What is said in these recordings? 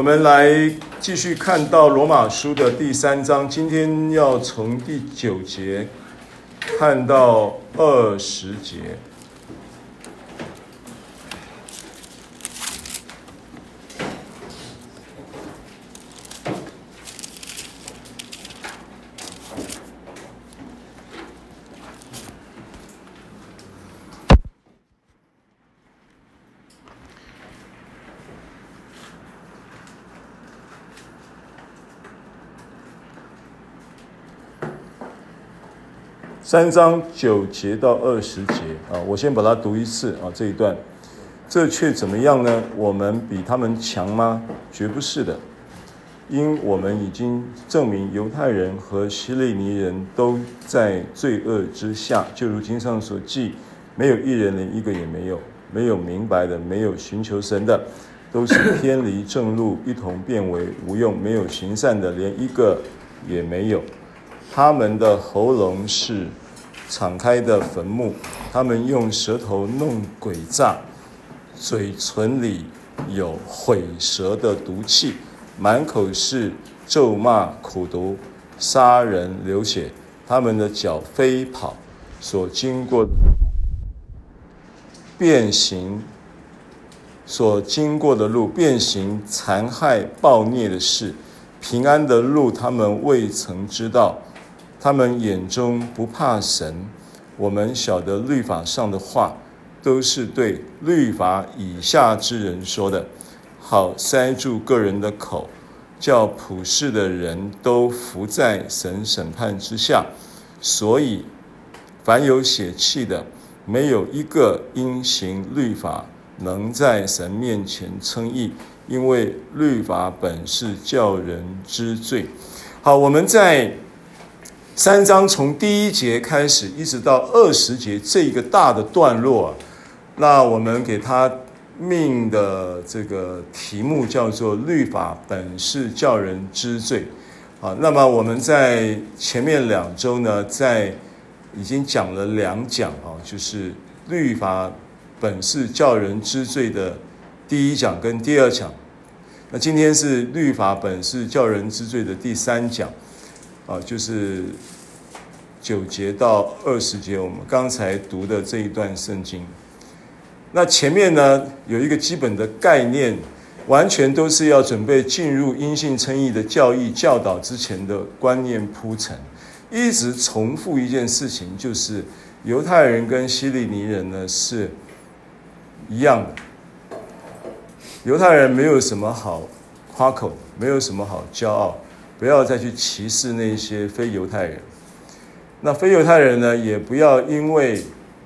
我们来继续看到罗马书的第三章，今天要从第九节看到二十节。三章九节到二十节啊，我先把它读一次啊，这一段，这却怎么样呢？我们比他们强吗？绝不是的，因我们已经证明犹太人和希利尼人都在罪恶之下，就如经上所记，没有一人连一个也没有，没有明白的，没有寻求神的，都是偏离正路，一同变为无用，没有行善的，连一个也没有。他们的喉咙是敞开的坟墓，他们用舌头弄鬼诈，嘴唇里有毁舌的毒气，满口是咒骂、苦毒、杀人、流血。他们的脚飞跑，所经过的遍行，所经过的路变形残害、暴虐的事，平安的路他们未曾知道。他们眼中不怕神，我们晓得律法上的话，都是对律法以下之人说的，好塞住个人的口，叫普世的人都伏在神审判之下。所以，凡有血气的，没有一个因行律法能在神面前称义，因为律法本是叫人知罪。好，我们在。三章从第一节开始，一直到二十节这一个大的段落，那我们给他命的这个题目叫做“律法本是叫人知罪”。啊，那么我们在前面两周呢，在已经讲了两讲啊，就是律法本是叫人知罪的第一讲跟第二讲。那今天是律法本是叫人知罪的第三讲。啊，就是九节到二十节，我们刚才读的这一段圣经。那前面呢，有一个基本的概念，完全都是要准备进入因信称义的教义教导之前的观念铺陈，一直重复一件事情，就是犹太人跟希利尼人呢是一样的。犹太人没有什么好夸口，没有什么好骄傲。不要再去歧视那些非犹太人，那非犹太人呢，也不要因为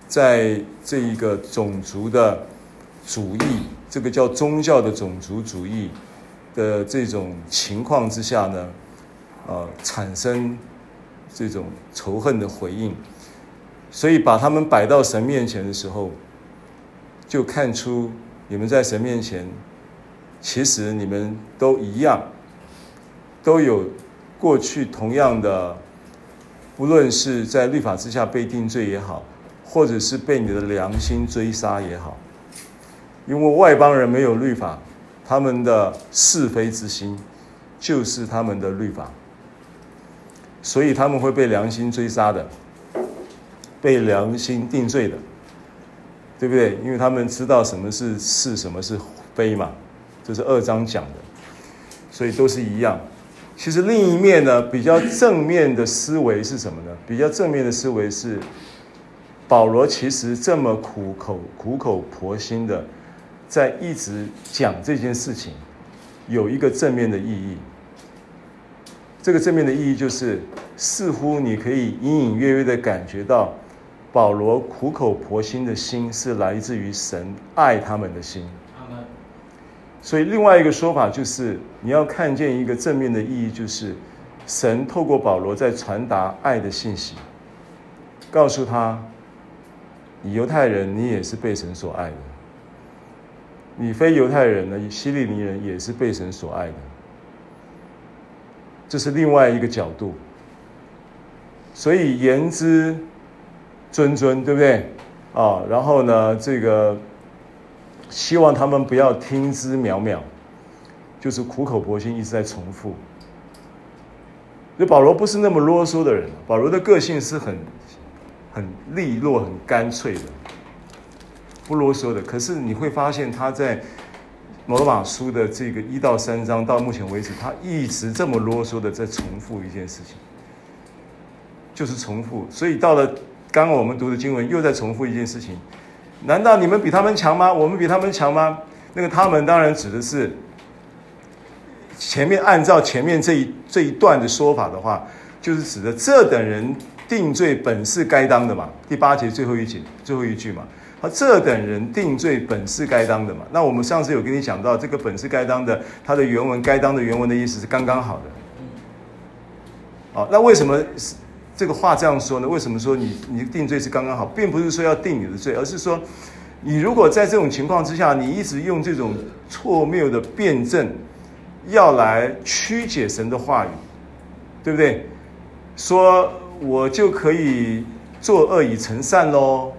在这一个种族的主义，这个叫宗教的种族主义的这种情况之下呢，呃，产生这种仇恨的回应，所以把他们摆到神面前的时候，就看出你们在神面前，其实你们都一样。都有过去同样的，不论是在律法之下被定罪也好，或者是被你的良心追杀也好，因为外邦人没有律法，他们的是非之心就是他们的律法，所以他们会被良心追杀的，被良心定罪的，对不对？因为他们知道什么是是，什么是非嘛，这是二章讲的，所以都是一样。其实另一面呢，比较正面的思维是什么呢？比较正面的思维是，保罗其实这么苦口苦口婆心的，在一直讲这件事情，有一个正面的意义。这个正面的意义就是，似乎你可以隐隐约约的感觉到，保罗苦口婆心的心是来自于神爱他们的心。所以另外一个说法就是，你要看见一个正面的意义，就是神透过保罗在传达爱的信息，告诉他，你犹太人你也是被神所爱的，你非犹太人呢，希利尼人也是被神所爱的，这是另外一个角度。所以言之谆谆，对不对？啊，然后呢，这个。希望他们不要听之渺渺，就是苦口婆心一直在重复。所以保罗不是那么啰嗦的人，保罗的个性是很很利落、很干脆的，不啰嗦的。可是你会发现他在罗马书的这个一到三章到目前为止，他一直这么啰嗦的在重复一件事情，就是重复。所以到了刚刚我们读的经文，又在重复一件事情。难道你们比他们强吗？我们比他们强吗？那个他们当然指的是前面按照前面这一这一段的说法的话，就是指的这等人定罪本是该当的嘛。第八节最后一节最后一句嘛，啊，这等人定罪本是该当的嘛。那我们上次有跟你讲到，这个本是该当的，它的原文该当的原文的意思是刚刚好的。哦，那为什么这个话这样说呢？为什么说你你定罪是刚刚好，并不是说要定你的罪，而是说。你如果在这种情况之下，你一直用这种错谬的辩证，要来曲解神的话语，对不对？说我就可以作恶以成善喽，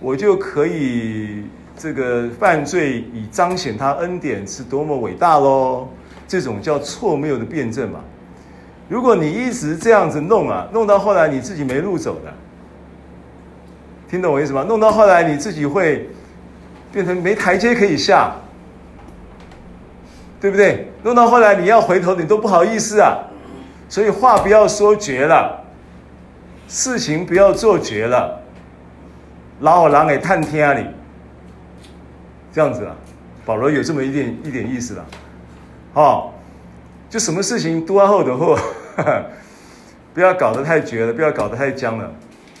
我就可以这个犯罪以彰显他恩典是多么伟大喽，这种叫错谬的辩证嘛。如果你一直这样子弄啊，弄到后来你自己没路走的，听懂我意思吗？弄到后来你自己会。变成没台阶可以下，对不对？弄到后来你要回头，你都不好意思啊。所以话不要说绝了，事情不要做绝了，老虎狼给探天啊你，这样子啊。保罗有这么一点一点意思了，哦，就什么事情都要后头后，不要搞得太绝了，不要搞得太僵了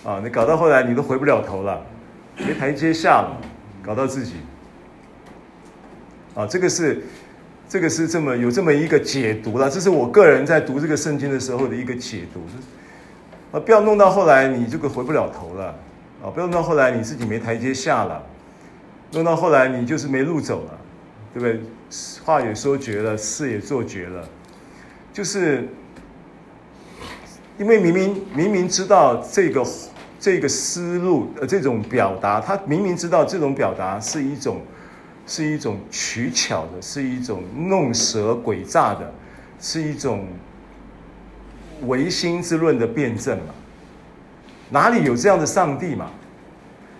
啊！你搞到后来你都回不了头了，没台阶下了。搞到自己，啊，这个是，这个是这么有这么一个解读了，这是我个人在读这个圣经的时候的一个解读，啊，不要弄到后来你这个回不了头了，啊，不要弄到后来你自己没台阶下了，弄到后来你就是没路走了，对不对？话也说绝了，事也做绝了，就是因为明明明明知道这个。这个思路，呃，这种表达，他明明知道这种表达是一种，是一种取巧的，是一种弄蛇诡诈的，是一种唯心之论的辩证嘛？哪里有这样的上帝嘛？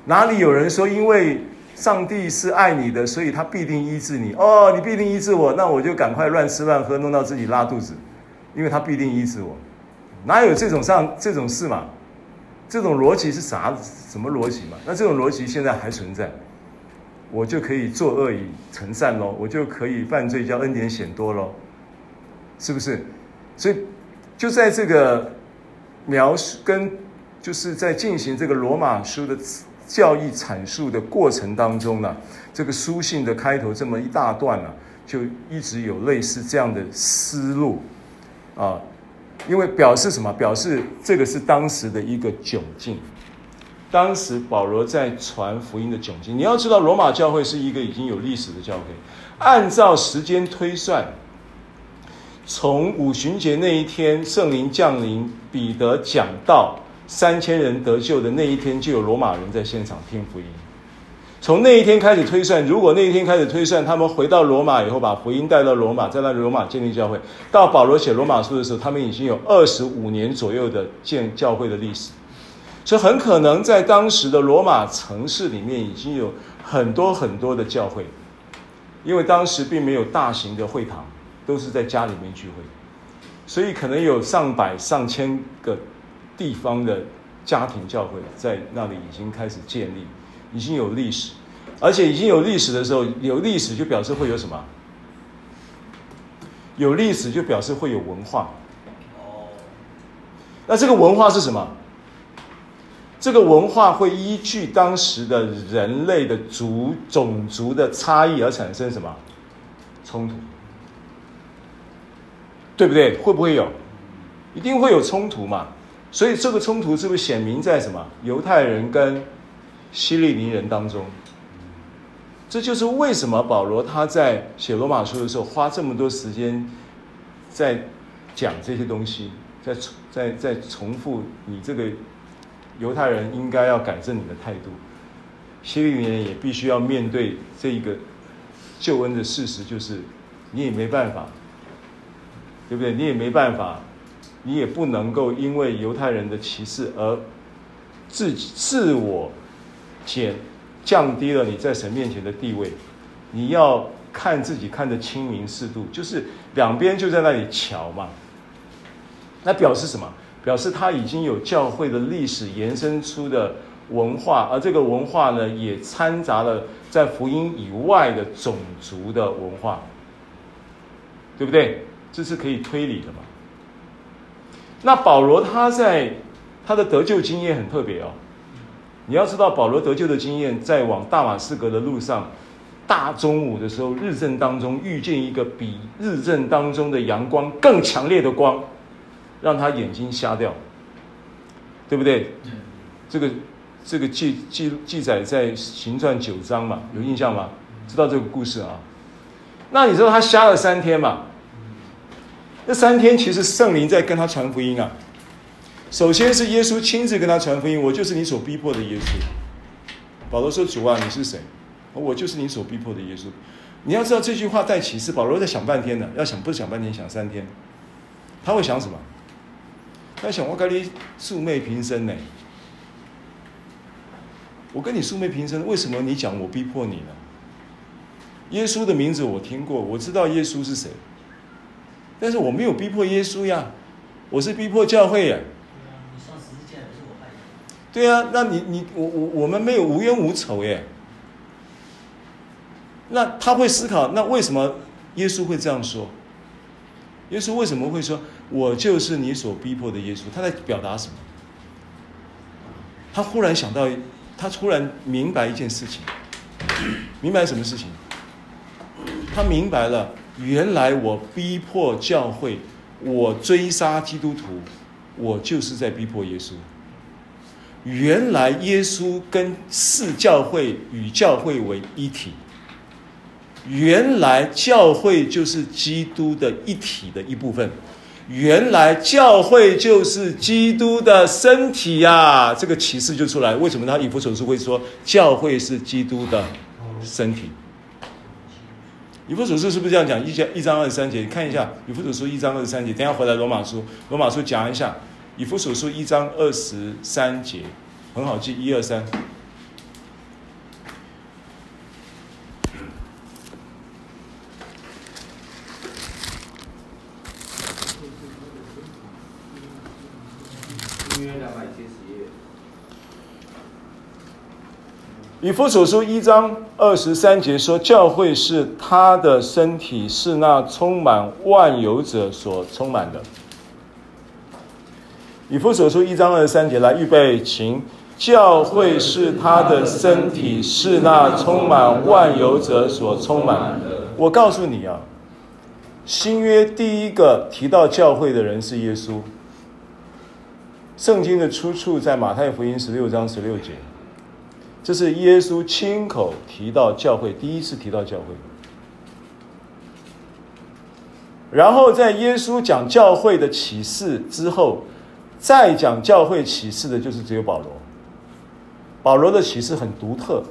哪里有人说，因为上帝是爱你的，所以他必定医治你？哦，你必定医治我，那我就赶快乱吃乱喝，弄到自己拉肚子，因为他必定医治我。哪有这种上这种事嘛？这种逻辑是啥？什么逻辑嘛？那这种逻辑现在还存在，我就可以作恶以成善喽，我就可以犯罪叫恩典显多喽，是不是？所以就在这个描述跟就是在进行这个罗马书的教义阐述的过程当中呢，这个书信的开头这么一大段呢，就一直有类似这样的思路啊。因为表示什么？表示这个是当时的一个窘境，当时保罗在传福音的窘境。你要知道，罗马教会是一个已经有历史的教会。按照时间推算，从五旬节那一天圣灵降临，彼得讲道，三千人得救的那一天，就有罗马人在现场听福音。从那一天开始推算，如果那一天开始推算，他们回到罗马以后，把福音带到罗马，在那罗马建立教会。到保罗写罗马书的时候，他们已经有二十五年左右的建教会的历史，所以很可能在当时的罗马城市里面已经有很多很多的教会，因为当时并没有大型的会堂，都是在家里面聚会，所以可能有上百上千个地方的家庭教会在那里已经开始建立。已经有历史，而且已经有历史的时候，有历史就表示会有什么？有历史就表示会有文化。哦，那这个文化是什么？这个文化会依据当时的人类的族种族的差异而产生什么冲突？对不对？会不会有？一定会有冲突嘛。所以这个冲突是不是显明在什么？犹太人跟希利尼人当中，这就是为什么保罗他在写罗马书的时候花这么多时间在讲这些东西，在在在重复你这个犹太人应该要改正你的态度，希利尼人也必须要面对这一个救恩的事实，就是你也没办法，对不对？你也没办法，你也不能够因为犹太人的歧视而自己自我减降低了你在神面前的地位。你要看自己看得清明适度，就是两边就在那里瞧嘛。那表示什么？表示他已经有教会的历史延伸出的文化，而这个文化呢，也掺杂了在福音以外的种族的文化，对不对？这是可以推理的嘛。那保罗他在他的得救经验很特别哦。你要知道，保罗得救的经验，在往大马士革的路上，大中午的时候，日正当中遇见一个比日正当中的阳光更强烈的光。让他眼睛瞎掉，对不对？这个这个记记记载在行传九章嘛，有印象吗？知道这个故事啊？那你知道他瞎了三天嘛？那三天其实圣灵在跟他传福音啊。首先是耶稣亲自跟他传福音，我就是你所逼迫的耶稣。保罗说：“主啊，你是谁？我就是你所逼迫的耶稣。”你要知道这句话带启示，保罗在想半天呢，要想不是想半天，想三天。他会想什么？他想我跟你素昧平生呢，我跟你素昧平生，为什么你讲我逼迫你呢？耶稣的名字我听过，我知道耶稣是谁，但是我没有逼迫耶稣呀，我是逼迫教会呀。对啊，那你你我我我们没有无冤无仇耶。那他会思考，那为什么耶稣会这样说？耶稣为什么会说？我就是你所逼迫的耶稣，他在表达什么？他忽然想到，他突然明白一件事情，明白什么事情？他明白了，原来我逼迫教会，我追杀基督徒，我就是在逼迫耶稣。原来耶稣跟视教会与教会为一体，原来教会就是基督的一体的一部分。原来教会就是基督的身体呀、这个启示就出来。为什么他以弗所书会说教会是基督的身体？以弗所书是不是这样讲？一章一章二十三节，你看一下以弗所书一章二十三节。等下回来罗马书，罗马书讲一下以弗所书一章二十三节，很好记，一二三。以弗所书一章二十三节说：“教会是他的身体，是那充满万有者所充满的。”以弗所书一章二十三节来预备，请。教会是他的身体，是那充满万有者所充满的。我告诉你啊，新约第一个提到教会的人是耶稣。圣经的出处在马太福音十六章十六节。这是耶稣亲口提到教会，第一次提到教会。然后在耶稣讲教会的启示之后，再讲教会启示的就是只有保罗。保罗的启示很独特，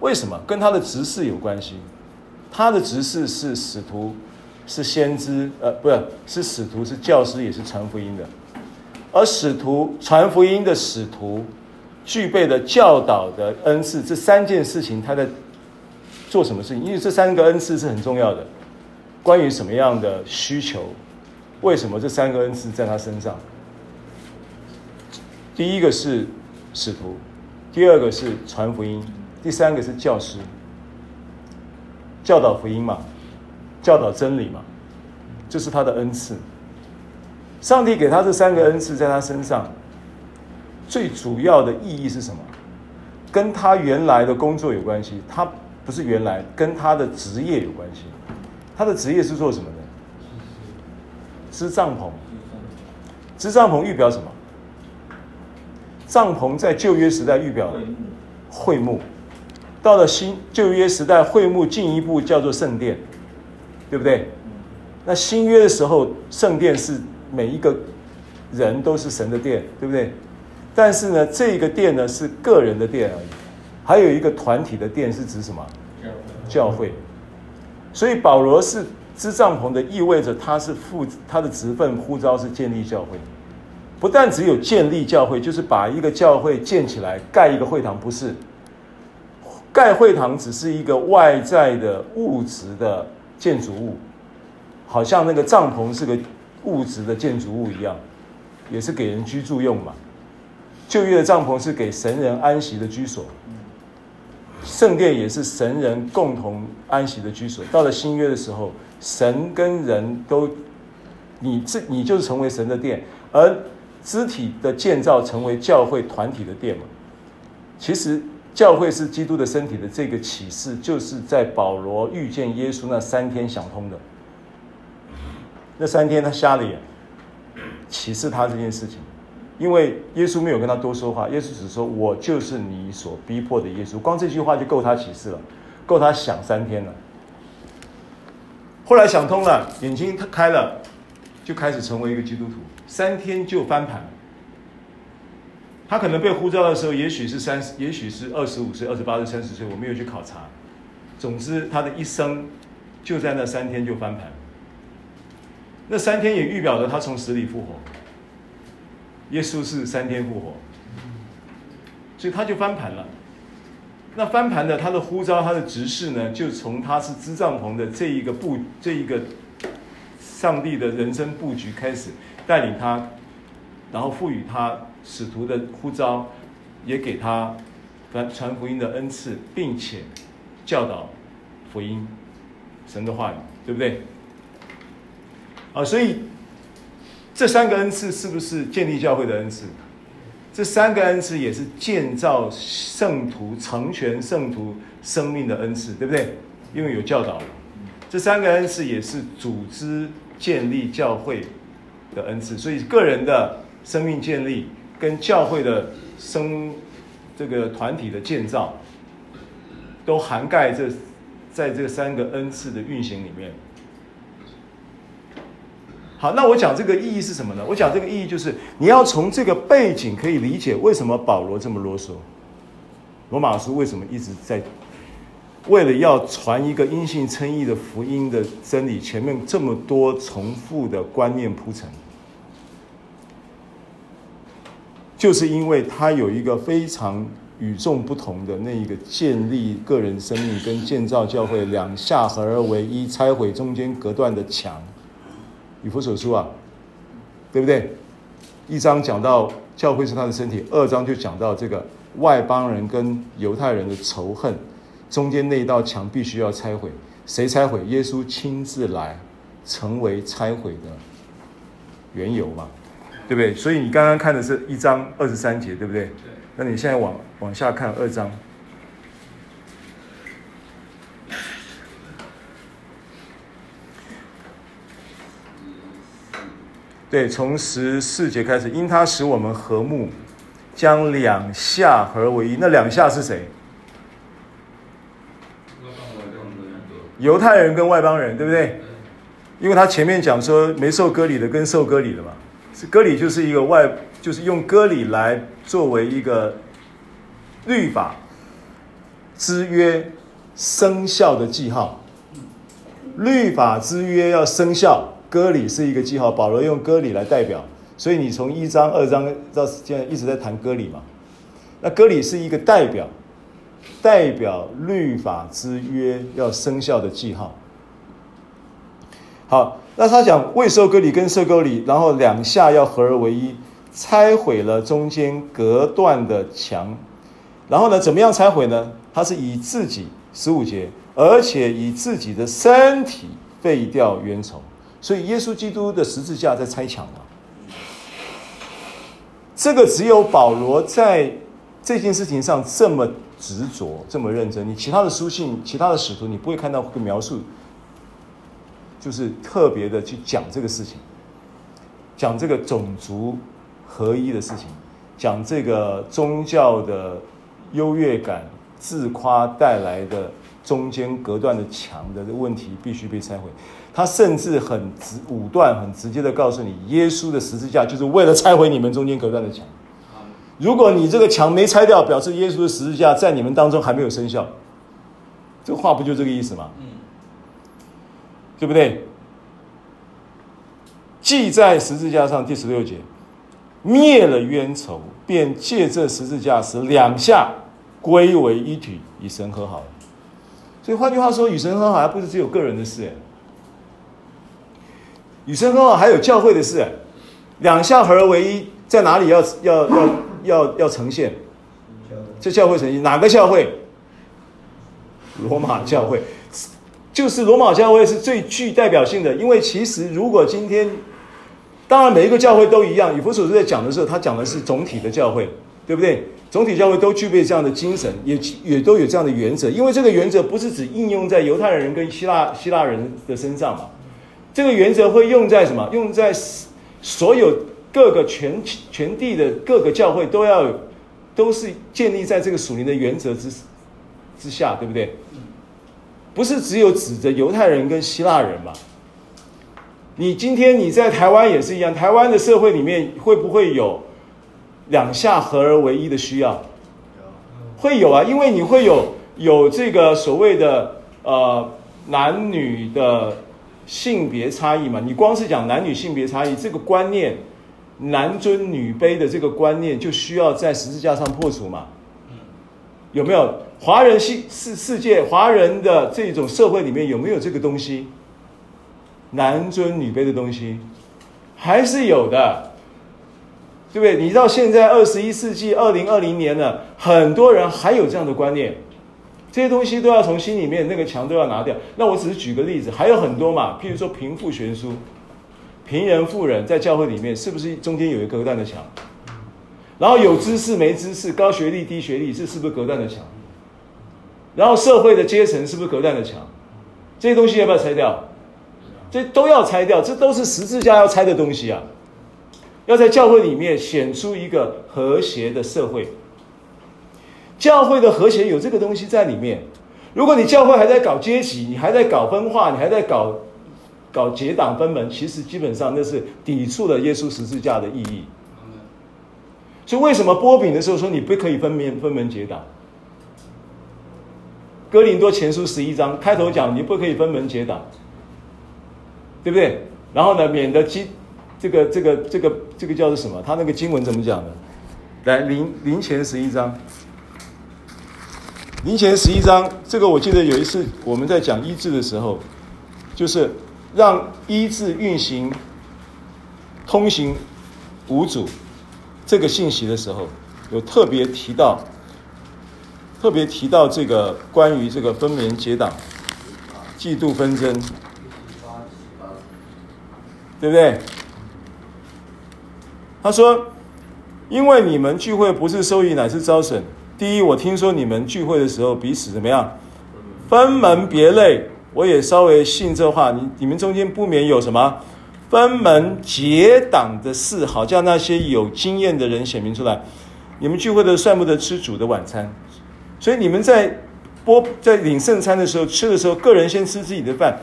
为什么？跟他的执事有关系。他的执事是使徒，是先知，呃，不是，是使徒，是教师，也是传福音的。而使徒传福音的使徒。具备的教导的恩赐，这三件事情他在做什么事情？因为这三个恩赐是很重要的。关于什么样的需求？为什么这三个恩赐在他身上？第一个是使徒，第二个是传福音，第三个是教师，教导福音嘛，教导真理嘛，这是他的恩赐。上帝给他这三个恩赐在他身上。最主要的意义是什么？跟他原来的工作有关系。他不是原来，跟他的职业有关系。他的职业是做什么的？织帐篷。织帐篷预表什么？帐篷在旧约时代预表会幕，到了新旧约时代，会幕进一步叫做圣殿，对不对？那新约的时候，圣殿是每一个人都是神的殿，对不对？但是呢，这个殿呢是个人的殿而已，还有一个团体的殿是指什么？教会。所以保罗是支帐篷的意味着他是负他的职分呼召是建立教会，不但只有建立教会，就是把一个教会建起来，盖一个会堂，不是。盖会堂只是一个外在的物质的建筑物，好像那个帐篷是个物质的建筑物一样，也是给人居住用嘛。旧约的帐篷是给神人安息的居所，圣殿也是神人共同安息的居所。到了新约的时候，神跟人都，你这你就是成为神的殿，而肢体的建造成为教会团体的殿嘛。其实。教会是基督的身体的这个启示，就是在保罗遇见耶稣那三天想通的。那三天他瞎了眼，启示他这件事情，因为耶稣没有跟他多说话，耶稣只说：“我就是你所逼迫的耶稣。”光这句话就够他启示了，够他想三天了。后来想通了，眼睛他开了，就开始成为一个基督徒，三天就翻盘。他可能被呼召的时候，也许是三十，也许是二十五岁、二十八岁、三十岁，我没有去考察。总之，他的一生就在那三天就翻盘。那三天也预表着他从死里复活。耶稣是三天复活，所以他就翻盘了。那翻盘的他的呼召，他的执事呢，就从他是支帐篷的这一个布，这一个上帝的人生布局开始带领他，然后赋予他。使徒的呼召，也给他传传福音的恩赐，并且教导福音，神的话语，对不对？啊，所以这三个恩赐是不是建立教会的恩赐？这三个恩赐也是建造圣徒、成全圣徒生命的恩赐，对不对？因为有教导。这三个恩赐也是组织建立教会的恩赐，所以个人的生命建立。跟教会的生这个团体的建造，都涵盖这在这三个恩赐的运行里面。好，那我讲这个意义是什么呢？我讲这个意义就是你要从这个背景可以理解为什么保罗这么啰嗦，罗马书为什么一直在为了要传一个因信称义的福音的真理，前面这么多重复的观念铺陈。就是因为他有一个非常与众不同的那一个建立个人生命跟建造教会两下合而为一，拆毁中间隔断的墙。以弗所书啊，对不对？一章讲到教会是他的身体，二章就讲到这个外邦人跟犹太人的仇恨，中间那一道墙必须要拆毁。谁拆毁？耶稣亲自来，成为拆毁的缘由嘛。对不对？所以你刚刚看的是一章二十三节，对不对？对。那你现在往往下看二章。对，从十四节开始，因他使我们和睦，将两下合为一。那两下是谁？犹太人跟外邦人，对不对？因为他前面讲说没受割礼的跟受割礼的嘛。是割礼就是一个外，就是用割礼来作为一个律法之约生效的记号。律法之约要生效，割礼是一个记号。保罗用割礼来代表，所以你从一章、二章到现在一直在谈割礼嘛。那割礼是一个代表，代表律法之约要生效的记号。好。那他讲未受割礼跟受割礼，然后两下要合而为一，拆毁了中间隔断的墙。然后呢，怎么样拆毁呢？他是以自己十五节，而且以自己的身体废掉冤仇。所以耶稣基督的十字架在拆墙啊。这个只有保罗在这件事情上这么执着，这么认真。你其他的书信、其他的使徒，你不会看到会描述。就是特别的去讲这个事情，讲这个种族合一的事情，讲这个宗教的优越感、自夸带来的中间隔断的墙的问题必须被拆毁。他甚至很直武断、很直接的告诉你，耶稣的十字架就是为了拆毁你们中间隔断的墙。如果你这个墙没拆掉，表示耶稣的十字架在你们当中还没有生效。这话不就这个意思吗？对不对？记在十字架上第十六节，灭了冤仇，便借这十字架使两下归为一体，与神和好了。所以换句话说，与神和好还不是只有个人的事，与神和好还有教会的事，两下合而为一，在哪里要要要要要呈现？这教会呈现哪个教会？罗马教会，就是罗马教会是最具代表性的。因为其实如果今天，当然每一个教会都一样，以弗所书在讲的时候，他讲的是总体的教会，对不对？总体教会都具备这样的精神，也也都有这样的原则。因为这个原则不是只应用在犹太人跟希腊希腊人的身上嘛，这个原则会用在什么？用在所有各个全全地的各个教会都要都是建立在这个属灵的原则之之下，对不对？不是只有指着犹太人跟希腊人嘛？你今天你在台湾也是一样，台湾的社会里面会不会有？两下合而为一的需要，会有啊，因为你会有有这个所谓的呃男女的性别差异嘛。你光是讲男女性别差异这个观念，男尊女卑的这个观念，就需要在十字架上破除嘛。有没有华人世世世界华人的这种社会里面有没有这个东西？男尊女卑的东西还是有的。对不对？你到现在二十一世纪二零二零年了，很多人还有这样的观念，这些东西都要从心里面那个墙都要拿掉。那我只是举个例子，还有很多嘛，譬如说贫富悬殊，贫人富人在教会里面是不是中间有一隔断的墙？然后有知识没知识，高学历低学历，这是不是隔断的墙？然后社会的阶层是不是隔断的墙？这些东西要不要拆掉？这都要拆掉，这都是十字架要拆的东西啊。要在教会里面显出一个和谐的社会，教会的和谐有这个东西在里面。如果你教会还在搞阶级，你还在搞分化，你还在搞搞结党分门，其实基本上那是抵触了耶稣十字架的意义。所以为什么波饼的时候说你不可以分门分门结党？哥林多前书十一章开头讲你不可以分门结党，对不对？然后呢，免得基。这个这个这个这个叫做什么？他那个经文怎么讲的？来，林林前十一章，林前十一章，这个我记得有一次我们在讲医治的时候，就是让医治运行、通行无阻这个信息的时候，有特别提到，特别提到这个关于这个分门结党、嫉妒纷争，对不对？他说：“因为你们聚会不是收益，乃是招审。第一，我听说你们聚会的时候彼此怎么样，分门别类。我也稍微信这话。你你们中间不免有什么分门结党的事，好叫那些有经验的人显明出来。你们聚会的算不得吃主的晚餐，所以你们在播在领圣餐的时候吃的时候，个人先吃自己的饭。”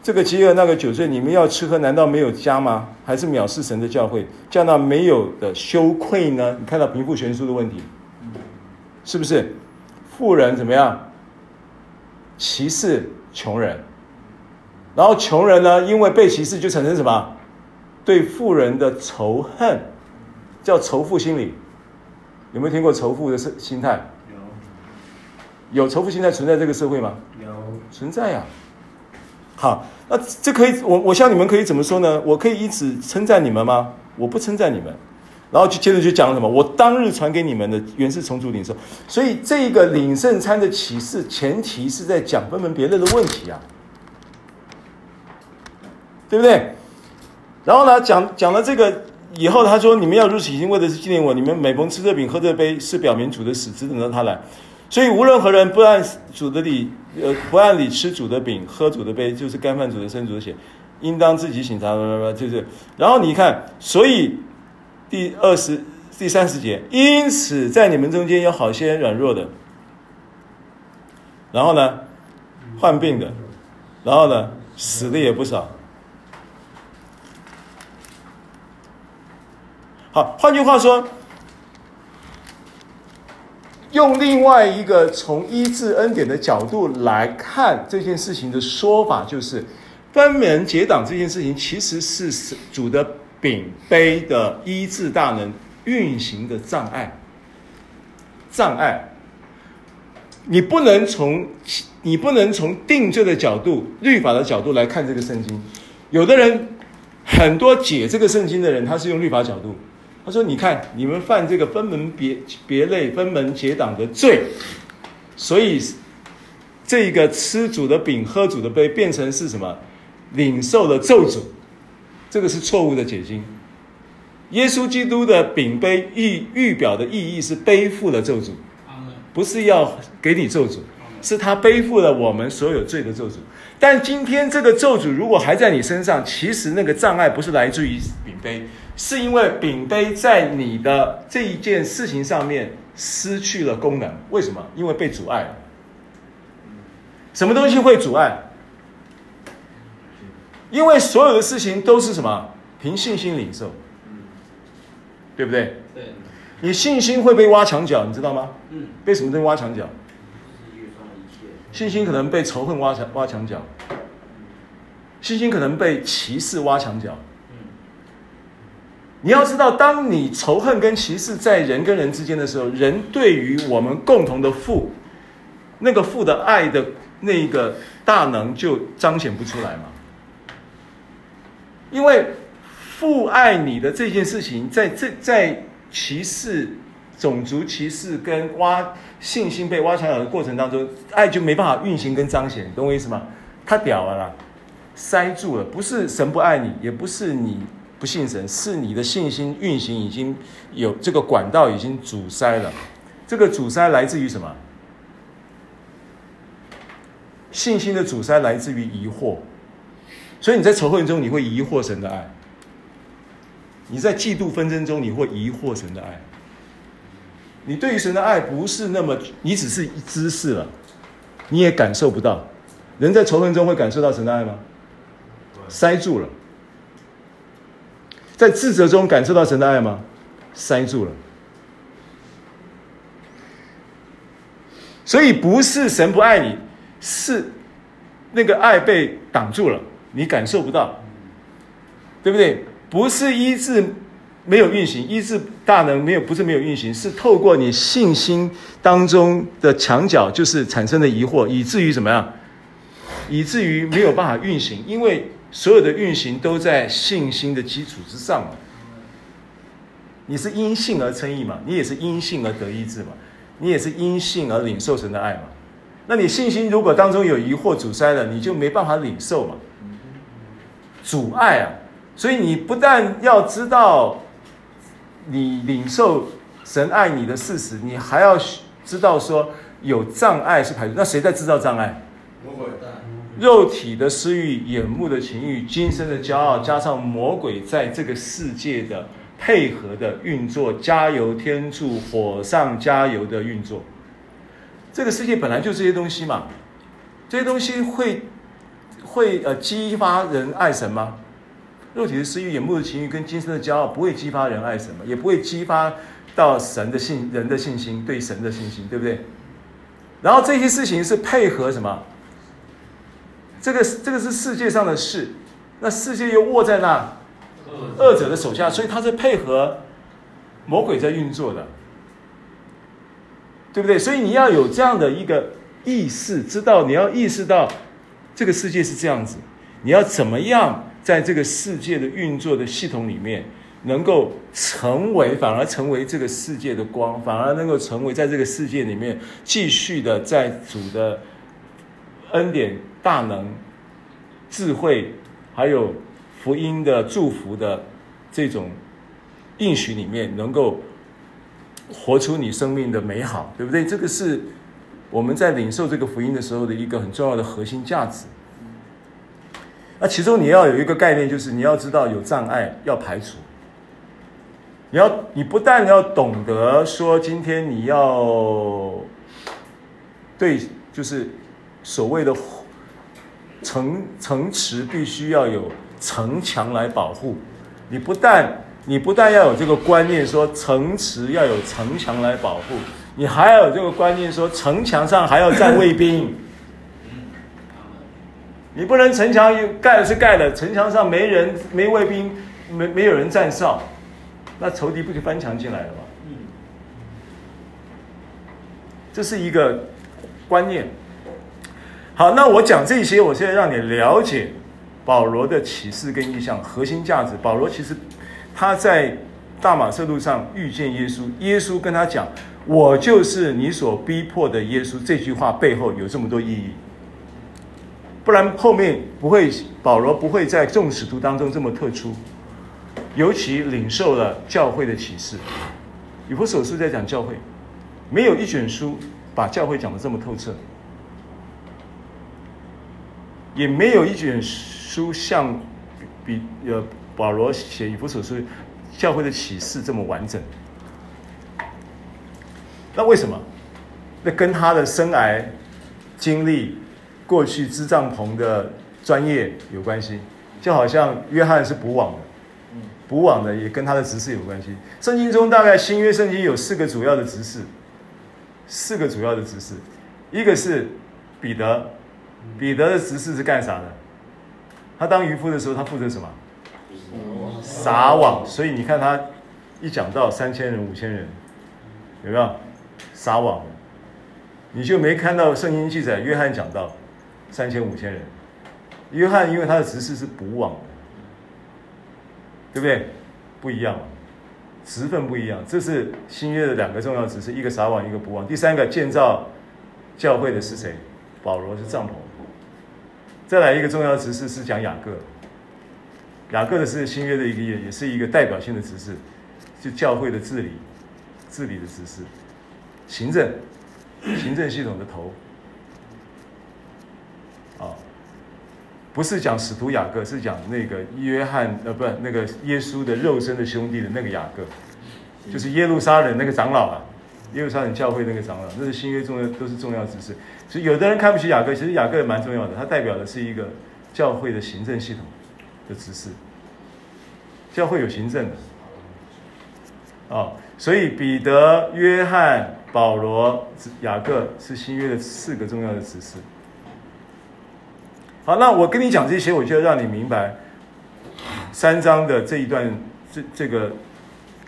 这个饥饿，那个酒醉，你们要吃喝，难道没有家吗？还是藐视神的教会，叫那没有的羞愧呢？你看到贫富悬殊的问题，是不是？富人怎么样？歧视穷人，然后穷人呢，因为被歧视，就产生什么？对富人的仇恨，叫仇富心理。有没有听过仇富的心态？有。有仇富心态存在这个社会吗？有。存在呀、啊。好，那这可以，我我向你们可以怎么说呢？我可以因此称赞你们吗？我不称赞你们，然后就接着就讲什么？我当日传给你们的原是从主领受，所以这个领圣餐的启示前提是在讲分门别类的问题啊，对不对？然后呢，讲讲了这个以后，他说你们要如此行，为的是纪念我。你们每逢吃这饼喝这杯，是表明主的死，只等到他来。所以无论何人不按主的理，呃，不按理吃主的饼，喝主的杯，就是干犯主的身、主的血，应当自己省察，就是。然后你看，所以第二十、第三十节，因此在你们中间有好些软弱的，然后呢，患病的，然后呢，死的也不少。好，换句话说。用另外一个从医治恩典的角度来看这件事情的说法，就是分门结党这件事情，其实是主的饼杯的医治大能运行的障碍。障碍，你不能从你不能从定罪的角度、律法的角度来看这个圣经。有的人很多解这个圣经的人，他是用律法角度。他说：“你看，你们犯这个分门别别类、分门结党的罪，所以这个吃主的饼、喝主的杯，变成是什么？领受了咒诅。这个是错误的解经。耶稣基督的饼杯预预表的意义是背负了咒诅，不是要给你咒诅，是他背负了我们所有罪的咒诅。但今天这个咒诅如果还在你身上，其实那个障碍不是来自于饼杯。”是因为饼杯在你的这一件事情上面失去了功能，为什么？因为被阻碍了。什么东西会阻碍？因为所有的事情都是什么？凭信心领受，对不对？对。你信心会被挖墙脚，你知道吗？嗯。被什么东西挖墙脚？信心可能被仇恨挖墙挖墙脚，信心可能被歧视挖墙脚。你要知道，当你仇恨跟歧视在人跟人之间的时候，人对于我们共同的父，那个父的爱的那个大能就彰显不出来嘛。因为父爱你的这件事情，在这在歧视、种族歧视跟挖信心被挖墙脚的过程当中，爱就没办法运行跟彰显，懂我意思吗？他屌了啦，塞住了，不是神不爱你，也不是你。不信神，是你的信心运行已经有这个管道已经阻塞了。这个阻塞来自于什么？信心的阻塞来自于疑惑，所以你在仇恨中你会疑惑神的爱；你在嫉妒纷争中你会疑惑神的爱。你对于神的爱不是那么，你只是知识了，你也感受不到。人在仇恨中会感受到神的爱吗？塞住了。在自责中感受到神的爱吗？塞住了。所以不是神不爱你，是那个爱被挡住了，你感受不到，对不对？不是医治没有运行，医治大能没有，不是没有运行，是透过你信心当中的墙角，就是产生的疑惑，以至于怎么样？以至于没有办法运行，因为。所有的运行都在信心的基础之上嘛。你是因信而称义嘛？你也是因信而得医治嘛？你也是因信而领受神的爱嘛？那你信心如果当中有疑惑阻塞了，你就没办法领受嘛？阻碍啊！所以你不但要知道你领受神爱你的事实，你还要知道说有障碍是排除。那谁在制造障碍？肉体的私欲、眼目的情欲、今生的骄傲，加上魔鬼在这个世界的配合的运作，加油添醋，火上加油的运作。这个世界本来就这些东西嘛，这些东西会会呃激发人爱神吗？肉体的私欲、眼目的情欲跟今生的骄傲不会激发人爱神吗？也不会激发到神的信人的信心，对神的信心，对不对？然后这些事情是配合什么？这个这个是世界上的事，那世界又握在那恶者的手下，所以他是配合魔鬼在运作的，对不对？所以你要有这样的一个意识，知道你要意识到这个世界是这样子，你要怎么样在这个世界的运作的系统里面，能够成为反而成为这个世界的光，反而能够成为在这个世界里面继续的在主的恩典。大能、智慧，还有福音的祝福的这种应许里面，能够活出你生命的美好，对不对？这个是我们在领受这个福音的时候的一个很重要的核心价值。那其中你要有一个概念，就是你要知道有障碍要排除。你要，你不但要懂得说，今天你要对，就是所谓的。城城池必须要有城墙来保护，你不但你不但要有这个观念，说城池要有城墙来保护，你还有这个观念，说城墙上还要站卫兵。你不能城墙盖了是盖了，城墙上没人、没卫兵、没没有人站哨，那仇敌不就翻墙进来了吗？这是一个观念。好，那我讲这些，我现在让你了解保罗的启示跟意向核心价值。保罗其实他在大马色路上遇见耶稣，耶稣跟他讲：“我就是你所逼迫的耶稣。”这句话背后有这么多意义，不然后面不会，保罗不会在众使徒当中这么特殊，尤其领受了教会的启示。以弗所书在讲教会。没有一卷书把教会讲得这么透彻，也没有一卷书像比呃保罗写以弗所书教会的启示这么完整。那为什么？那跟他的生癌经历、过去支帐篷的专业有关系。就好像约翰是补网的，补网的也跟他的执事有关系。圣经中大概新约圣经有四个主要的执事。四个主要的职事，一个是彼得，彼得的职事是干啥的？他当渔夫的时候，他负责什么？撒网。所以你看他一讲到三千人、五千人，有没有撒网？你就没看到圣经记载，约翰讲到三千五千人。约翰因为他的职事是补网，对不对？不一样。职分不一样，这是新约的两个重要职事，一个撒网，一个补网。第三个建造教会的是谁？保罗是帐篷。再来一个重要职事是讲雅各，雅各的是新约的一个也也是一个代表性的职事，就教会的治理，治理的职事，行政，行政系统的头。啊不是讲使徒雅各，是讲那个约翰，呃，不是那个耶稣的肉身的兄弟的那个雅各，就是耶路撒冷那个长老啊，耶路撒冷教会那个长老，那是新约重要都是重要职事。所以有的人看不起雅各，其实雅各也蛮重要的，他代表的是一个教会的行政系统的职事。教会有行政的，啊、哦，所以彼得、约翰、保罗、雅各是新约的四个重要的指示。好，那我跟你讲这些，我就要让你明白三章的这一段，这这个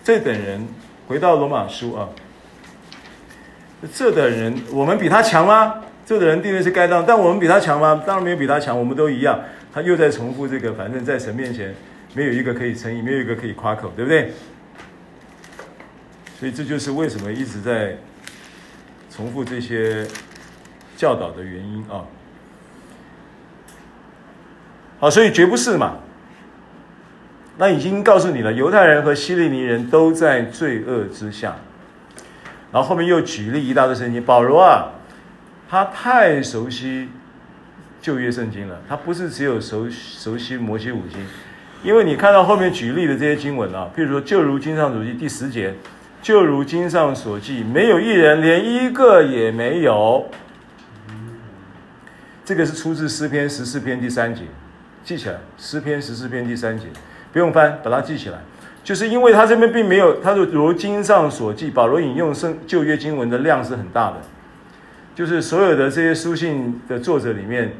这等人回到罗马书啊，这等人我们比他强吗？这等人定的是该当，但我们比他强吗？当然没有比他强，我们都一样。他又在重复这个，反正在神面前没有一个可以称义，没有一个可以夸口，对不对？所以这就是为什么一直在重复这些教导的原因啊。好，所以绝不是嘛。那已经告诉你了，犹太人和希利尼人都在罪恶之下。然后后面又举例一大堆圣经，保罗啊，他太熟悉旧约圣经了，他不是只有熟熟悉摩西五经，因为你看到后面举例的这些经文啊，譬如说，就如经上主记第十节，就如经上所记，没有一人，连一个也没有。这个是出自诗篇十四篇第三节。记起来，诗篇十四篇第三节，不用翻，把它记起来。就是因为他这边并没有，他说如经上所记，保罗引用圣旧约经文的量是很大的。就是所有的这些书信的作者里面，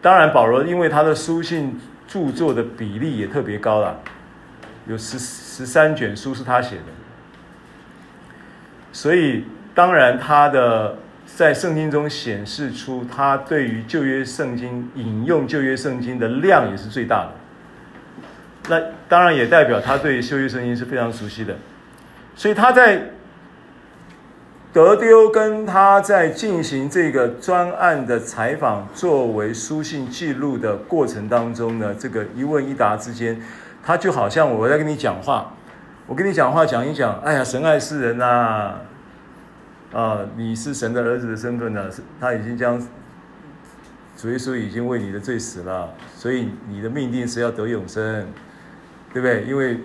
当然保罗因为他的书信著作的比例也特别高了，有十十三卷书是他写的，所以当然他的。在圣经中显示出他对于旧约圣经引用旧约圣经的量也是最大的，那当然也代表他对旧约圣经是非常熟悉的，所以他在德丢跟他在进行这个专案的采访作为书信记录的过程当中呢，这个一问一答之间，他就好像我在跟你讲话，我跟你讲话讲一讲，哎呀，神爱世人呐。啊，你是神的儿子的身份呢？是他已经将主耶稣已经为你的罪死了，所以你的命定是要得永生，对不对？因为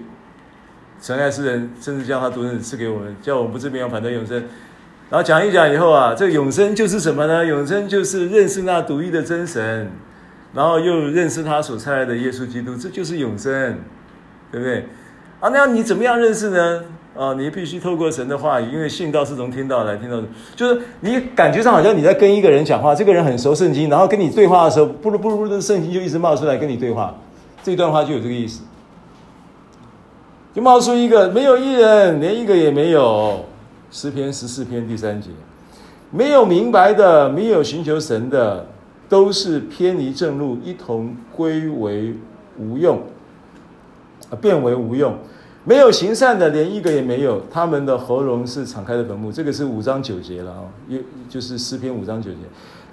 神爱世人，甚至将他独生子赐给我们，叫我们不至灭亡，反得永生。然后讲一讲以后啊，这永生就是什么呢？永生就是认识那独一的真神，然后又认识他所差来的耶稣基督，这就是永生，对不对？啊，那样你怎么样认识呢？啊，你必须透过神的话语，因为信道是从听到来，听到，就是你感觉上好像你在跟一个人讲话，这个人很熟圣经，然后跟你对话的时候，不噜不噜不噜的圣经就一直冒出来跟你对话，这段话就有这个意思，就冒出一个没有一人，连一个也没有，诗篇十四篇第三节，没有明白的，没有寻求神的，都是偏离正路，一同归为无用，啊，变为无用。没有行善的，连一个也没有。他们的喉咙是敞开的坟墓。这个是五章九节了啊，又就是诗篇五章九节。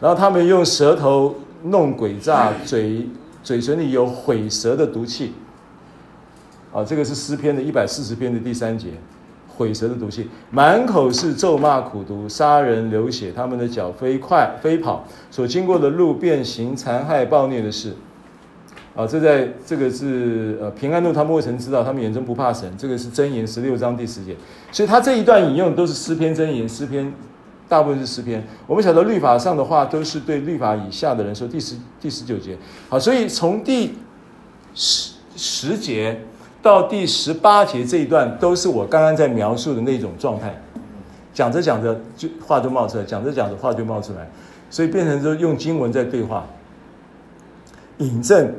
然后他们用舌头弄诡诈，嘴嘴唇里有毁舌的毒气。啊，这个是诗篇的一百四十篇的第三节，毁舌的毒气，满口是咒骂苦毒，杀人流血。他们的脚飞快飞跑，所经过的路变形残害暴虐的事。啊，这在这个是呃平安路，他们未曾知道，他们眼中不怕神。这个是箴言十六章第十节，所以他这一段引用都是诗篇箴言，诗篇大部分是诗篇。我们晓得律法上的话都是对律法以下的人说。第十第十九节，好，所以从第十十节到第十八节这一段都是我刚刚在描述的那种状态。讲着讲着就话就冒出来，讲着讲着话就冒出来，所以变成说用经文在对话，引证。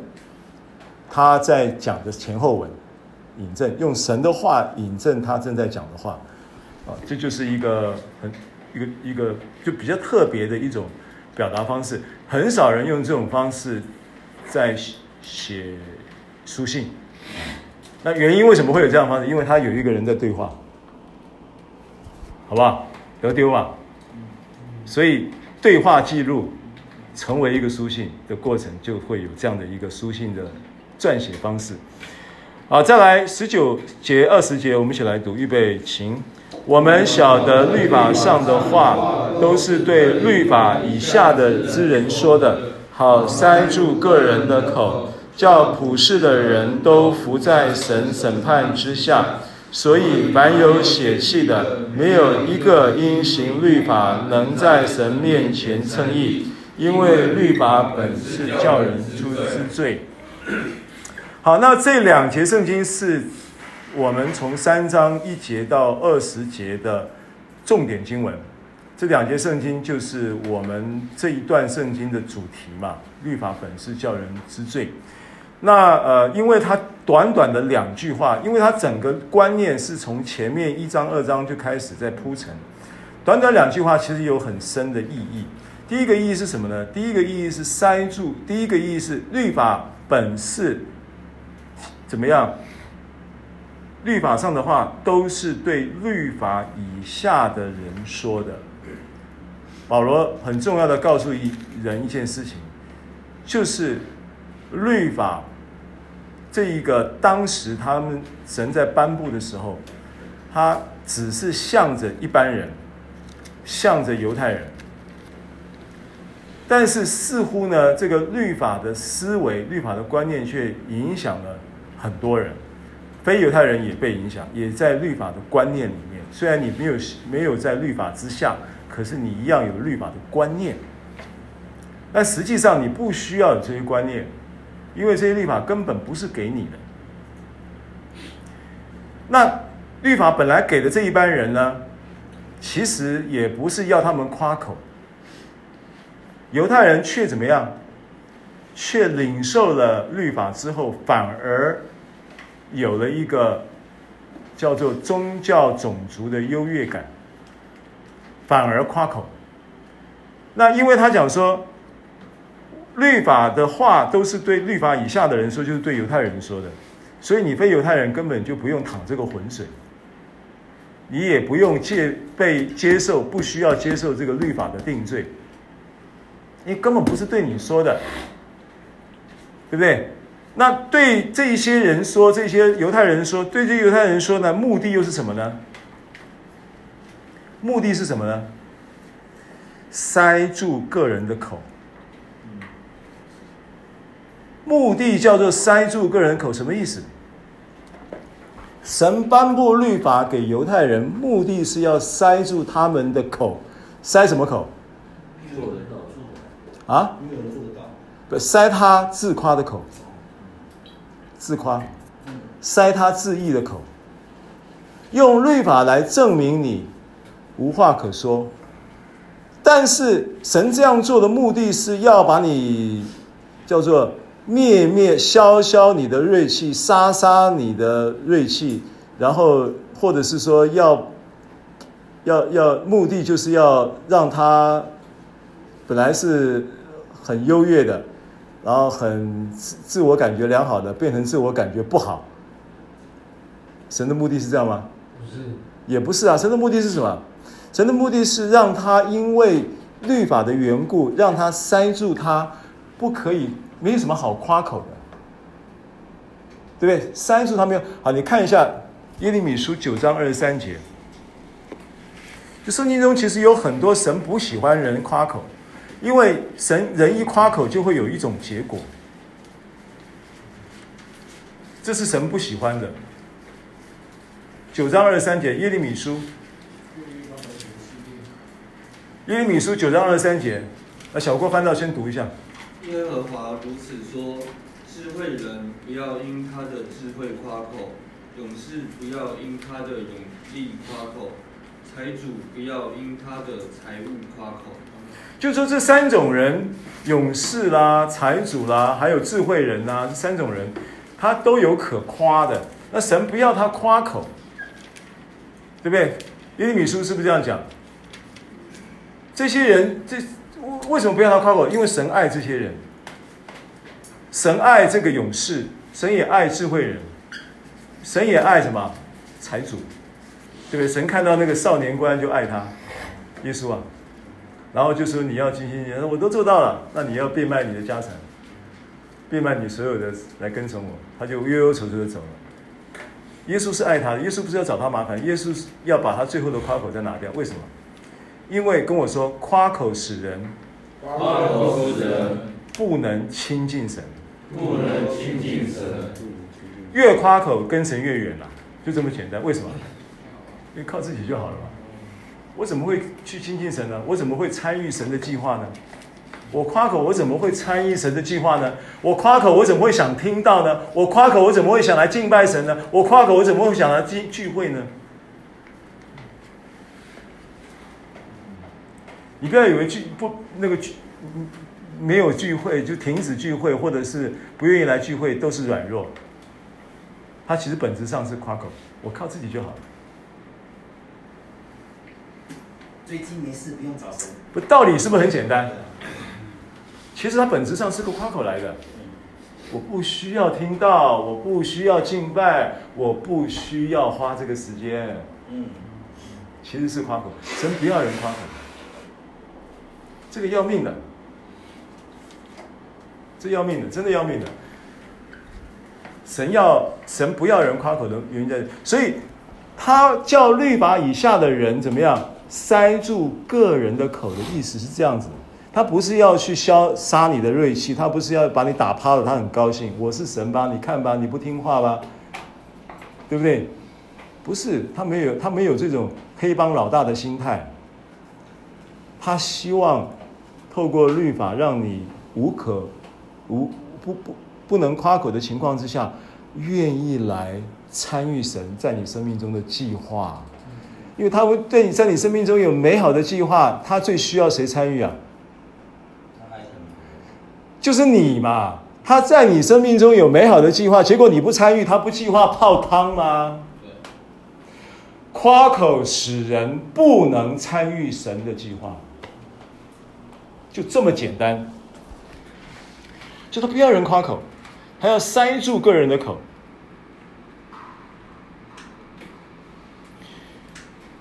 他在讲的前后文，引证用神的话引证他正在讲的话，啊，这就是一个很一个一个就比较特别的一种表达方式，很少人用这种方式在写书信。那原因为什么会有这样的方式？因为他有一个人在对话，好不好？不要丢啊！所以对话记录成为一个书信的过程，就会有这样的一个书信的。撰写方式，好，再来十九节、二十节，我们一起来读。预备，请。我们晓得律法上的话，都是对律法以下的之人说的，好塞住个人的口，叫普世的人都伏在神审判之下。所以，凡有血气的，没有一个因行律法能在神面前称义，因为律法本是叫人出之罪。好，那这两节圣经是我们从三章一节到二十节的重点经文。这两节圣经就是我们这一段圣经的主题嘛。律法本是叫人知罪。那呃，因为它短短的两句话，因为它整个观念是从前面一章二章就开始在铺陈。短短两句话其实有很深的意义。第一个意义是什么呢？第一个意义是塞住。第一个意义是律法本是。怎么样？律法上的话都是对律法以下的人说的。保罗很重要的告诉一人一件事情，就是律法这一个当时他们神在颁布的时候，他只是向着一般人，向着犹太人，但是似乎呢，这个律法的思维、律法的观念却影响了。很多人，非犹太人也被影响，也在律法的观念里面。虽然你没有没有在律法之下，可是你一样有律法的观念。但实际上你不需要有这些观念，因为这些律法根本不是给你的。那律法本来给的这一般人呢，其实也不是要他们夸口。犹太人却怎么样？却领受了律法之后，反而有了一个叫做宗教种族的优越感，反而夸口。那因为他讲说，律法的话都是对律法以下的人说，就是对犹太人说的，所以你非犹太人根本就不用淌这个浑水，你也不用接被接受，不需要接受这个律法的定罪，你根本不是对你说的。对不对？那对这些人说，这些犹太人说，对这犹太人说呢，目的又是什么呢？目的是什么呢？塞住个人的口。目的叫做塞住个人口，什么意思？神颁布律法给犹太人，目的是要塞住他们的口，塞什么口？啊？塞他自夸的口，自夸，塞他自意的口，用律法来证明你无话可说。但是神这样做的目的是要把你叫做灭灭消消你的锐气，杀杀你的锐气，然后或者是说要要要目的就是要让他本来是很优越的，然后很自自我感觉良好的，变成自我感觉不好。神的目的是这样吗？不是，也不是啊。神的目的是什么？神的目的是让他因为律法的缘故，让他塞住他，不可以，没有什么好夸口的，对不对？塞住他没有。好，你看一下耶利米书九章二十三节，就圣经中其实有很多神不喜欢人夸口，因为神人一夸口就会有一种结果，这是神不喜欢的。九章二十三节，耶利米书。耶利米书九章二十三节，那小郭翻到先读一下。耶和华如此说：智慧人不要因他的智慧夸口，勇士不要因他的勇力夸口，财主不要因他的财物夸口。就说这三种人，勇士啦、财主啦，还有智慧人呐，这三种人，他都有可夸的。那神不要他夸口。对不对？耶利米书是不是这样讲？这些人，这为什么不要他夸口？因为神爱这些人，神爱这个勇士，神也爱智慧人，神也爱什么？财主，对不对？神看到那个少年官就爱他，耶稣啊，然后就说你要尽心尽力，我都做到了，那你要变卖你的家产，变卖你所有的来跟从我，他就忧忧愁愁的走了。耶稣是爱他的，耶稣不是要找他麻烦，耶稣要把他最后的夸口再拿掉。为什么？因为跟我说，夸口使人，夸口使人不能亲近神，不能亲近神，越夸口跟神越远了，就这么简单。为什么？因为靠自己就好了嘛。我怎么会去亲近神呢？我怎么会参与神的计划呢？我夸口，我怎么会参与神的计划呢？我夸口，我怎么会想听到呢？我夸口，我怎么会想来敬拜神呢？我夸口，我怎么会想来聚聚会呢？你不要以为聚不那个聚没有聚会就停止聚会，或者是不愿意来聚会都是软弱。他其实本质上是夸口，我靠自己就好了。最近没事不用找神。不，道理是不是很简单？其实它本质上是个夸口来的，我不需要听到，我不需要敬拜，我不需要花这个时间。嗯，其实是夸口，神不要人夸口，这个要命的，这要命的，真的要命的。神要神不要人夸口的原因在，所以他叫律法以下的人怎么样塞住个人的口的意思是这样子。他不是要去消杀你的锐气，他不是要把你打趴了，他很高兴。我是神吧？你看吧，你不听话吧？对不对？不是，他没有，他没有这种黑帮老大的心态。他希望透过律法，让你无可无不不不能夸口的情况之下，愿意来参与神在你生命中的计划，因为他会对你在你生命中有美好的计划，他最需要谁参与啊？就是你嘛，他在你生命中有美好的计划，结果你不参与，他不计划泡汤吗？夸口使人不能参与神的计划，就这么简单。就他不要人夸口，还要塞住个人的口。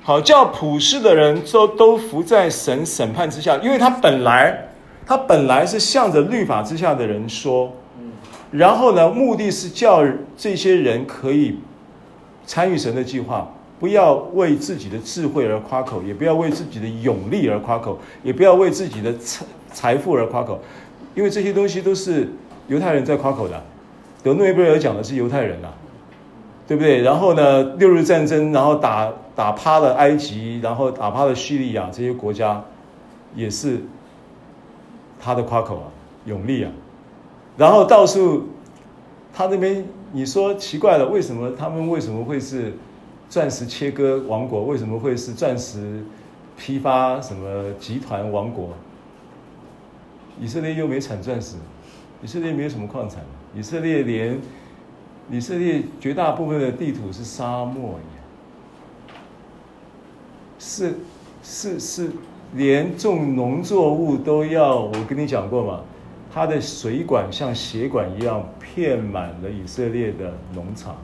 好，叫普世的人都都服在神审判之下，因为他本来。他本来是向着律法之下的人说，然后呢，目的是叫这些人可以参与神的计划，不要为自己的智慧而夸口，也不要为自己的勇力而夸口，也不要为自己的财财富而夸口，因为这些东西都是犹太人在夸口的。得诺贝尔奖的是犹太人呐、啊，对不对？然后呢，六日战争，然后打打趴了埃及，然后打趴了叙利亚这些国家，也是。他的夸口啊，勇力啊，然后到处他那边你说奇怪了，为什么他们为什么会是钻石切割王国？为什么会是钻石批发什么集团王国？以色列又没产钻石，以色列没有什么矿产，以色列连以色列绝大部分的地图是沙漠耶，是是是，连种农作物都要，我跟你讲过嘛，它的水管像血管一样遍满了以色列的农场，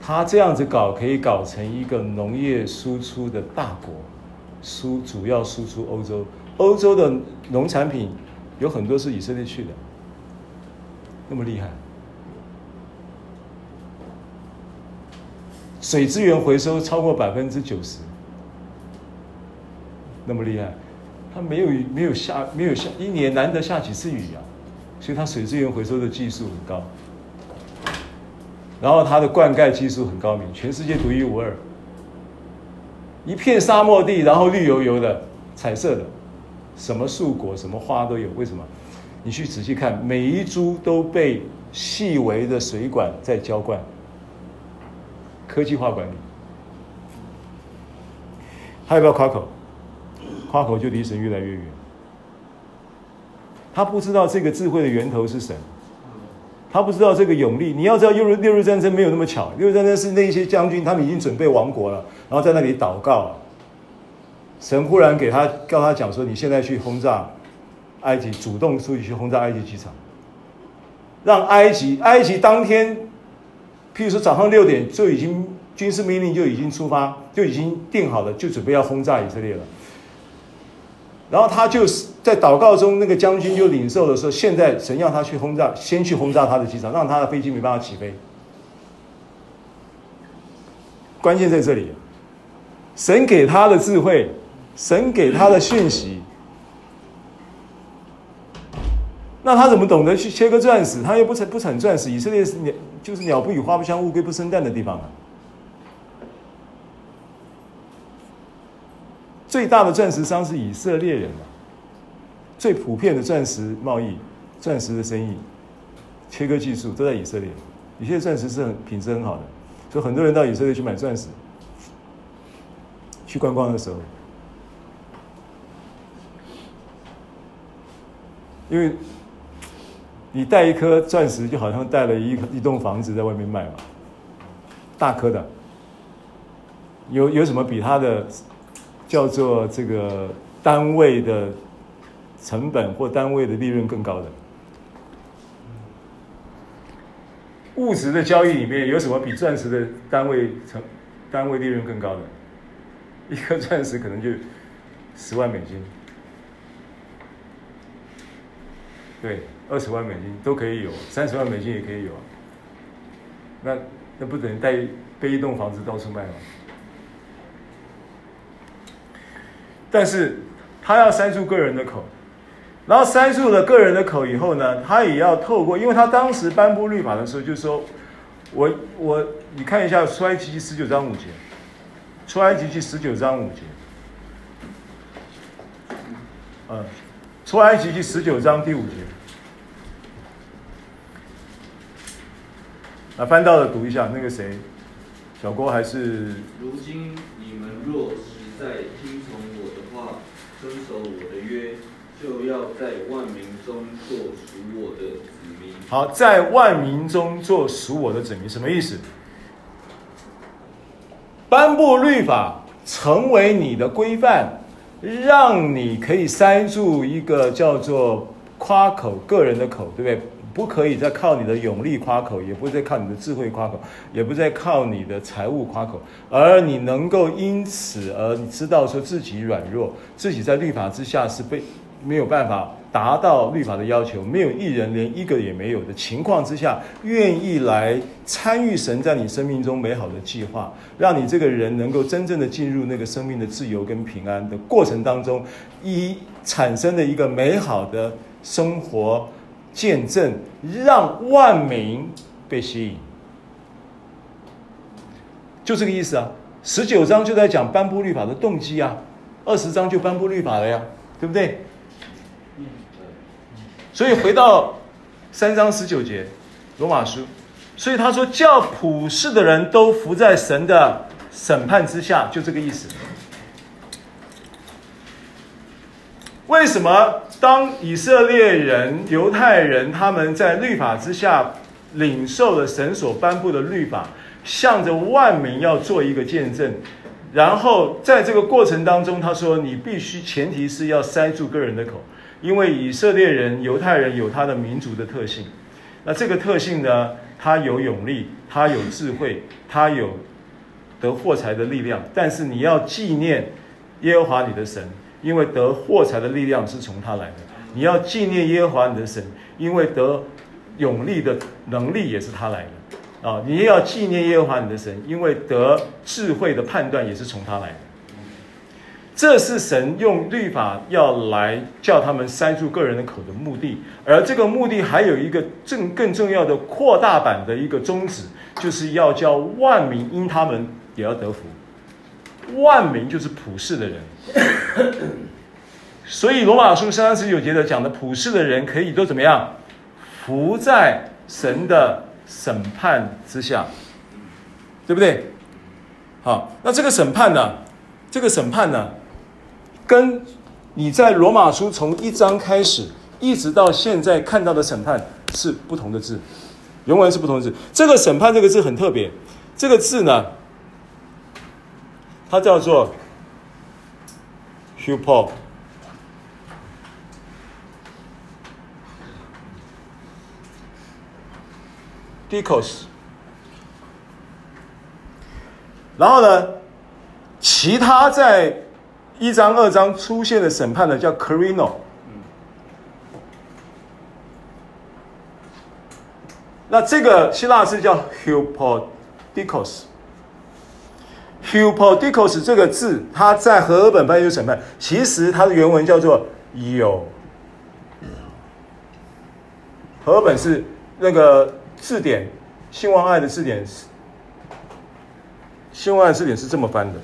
他这样子搞可以搞成一个农业输出的大国，输主要输出欧洲。欧洲的农产品有很多是以色列去的，那么厉害。水资源回收超过百分之九十，那么厉害。它没有没有下没有下一年难得下几次雨啊，所以它水资源回收的技术很高。然后它的灌溉技术很高明，全世界独一无二。一片沙漠地，然后绿油油的，彩色的。什么树果、什么花都有，为什么？你去仔细看，每一株都被细微的水管在浇灌，科技化管理。他要不要夸口？夸口就离神越来越远。他不知道这个智慧的源头是神，他不知道这个勇力。你要知道，六日六日战争没有那么巧，六日战争是那些将军他们已经准备亡国了，然后在那里祷告。神忽然给他，告他讲说：“你现在去轰炸埃及，主动出去去轰炸埃及机场，让埃及埃及当天，譬如说早上六点就已经军事命令就已经出发，就已经定好了，就准备要轰炸以色列了。然后他就是在祷告中，那个将军就领受的时候，现在神要他去轰炸，先去轰炸他的机场，让他的飞机没办法起飞。关键在这里，神给他的智慧。”神给他的讯息，那他怎么懂得去切割钻石？他又不产不产钻石。以色列是鸟，就是鸟不语、花不香、乌龟不生蛋的地方啊。最大的钻石商是以色列人啊，最普遍的钻石贸易、钻石的生意、切割技术都在以色列。以色列钻石是很品质很好的，所以很多人到以色列去买钻石。去观光的时候。因为你带一颗钻石，就好像带了一一栋房子在外面卖嘛，大颗的，有有什么比它的叫做这个单位的成本或单位的利润更高的？物质的交易里面有什么比钻石的单位成单位利润更高的？一颗钻石可能就十万美金。对，二十万美金都可以有，三十万美金也可以有啊。那那不等于带背一栋房子到处卖吗？但是他要塞住个人的口，然后塞住了个人的口以后呢，他也要透过，因为他当时颁布律法的时候就说，我我你看一下出埃及记十九章五节，出埃及记十九章五节，嗯。出埃及记十九章第五节，啊，翻到了读一下，那个谁，小郭还是？如今你们若实在听从我的话，遵守我的约，就要在万民中做属我的子民。好，在万民中做属我的子民，什么意思？颁布律法，成为你的规范。让你可以塞住一个叫做夸口个人的口，对不对？不可以再靠你的勇力夸口，也不再靠你的智慧夸口，也不再靠你的财物夸口，而你能够因此而知道说自己软弱，自己在律法之下是被没有办法。达到律法的要求，没有一人连一个也没有的情况之下，愿意来参与神在你生命中美好的计划，让你这个人能够真正的进入那个生命的自由跟平安的过程当中，一产生的一个美好的生活见证，让万民被吸引，就这个意思啊。十九章就在讲颁布律法的动机啊，二十章就颁布律法了呀，对不对？所以回到三章十九节，罗马书，所以他说，叫普世的人都服在神的审判之下，就这个意思。为什么当以色列人、犹太人他们在律法之下领受了神所颁布的律法，向着万民要做一个见证，然后在这个过程当中，他说你必须前提是要塞住个人的口，因为以色列人、犹太人有他的民族的特性，那这个特性呢，他有勇力，他有智慧，他有得获财的力量，但是你要纪念耶和华你的神。因为得获财的力量是从他来的，你要纪念耶和华你的神，因为得勇力的能力也是他来的，啊，你也要纪念耶和华你的神，因为得智慧的判断也是从他来的。这是神用律法要来叫他们塞住个人的口的目的，而这个目的还有一个更更重要的扩大版的一个宗旨，就是要叫万民因他们也要得福。万民就是普世的人，所以罗马书三十九节的讲的普世的人可以都怎么样？伏在神的审判之下，对不对？好，那这个审判呢？这个审判呢，跟你在罗马书从一章开始一直到现在看到的审判是不同的字，原文是不同的字。这个审判这个字很特别，这个字呢？它叫做 “hupo”，“dikos”。然后呢，其他在一章、二章出现的审判呢，叫 “krino”。那这个希腊字叫 “hupodikos”。Hupodikos 这个字，它在和合本翻译成审判，其实它的原文叫做有。和合本是那个字典，新望爱的字典，是新望爱字典是这么翻的：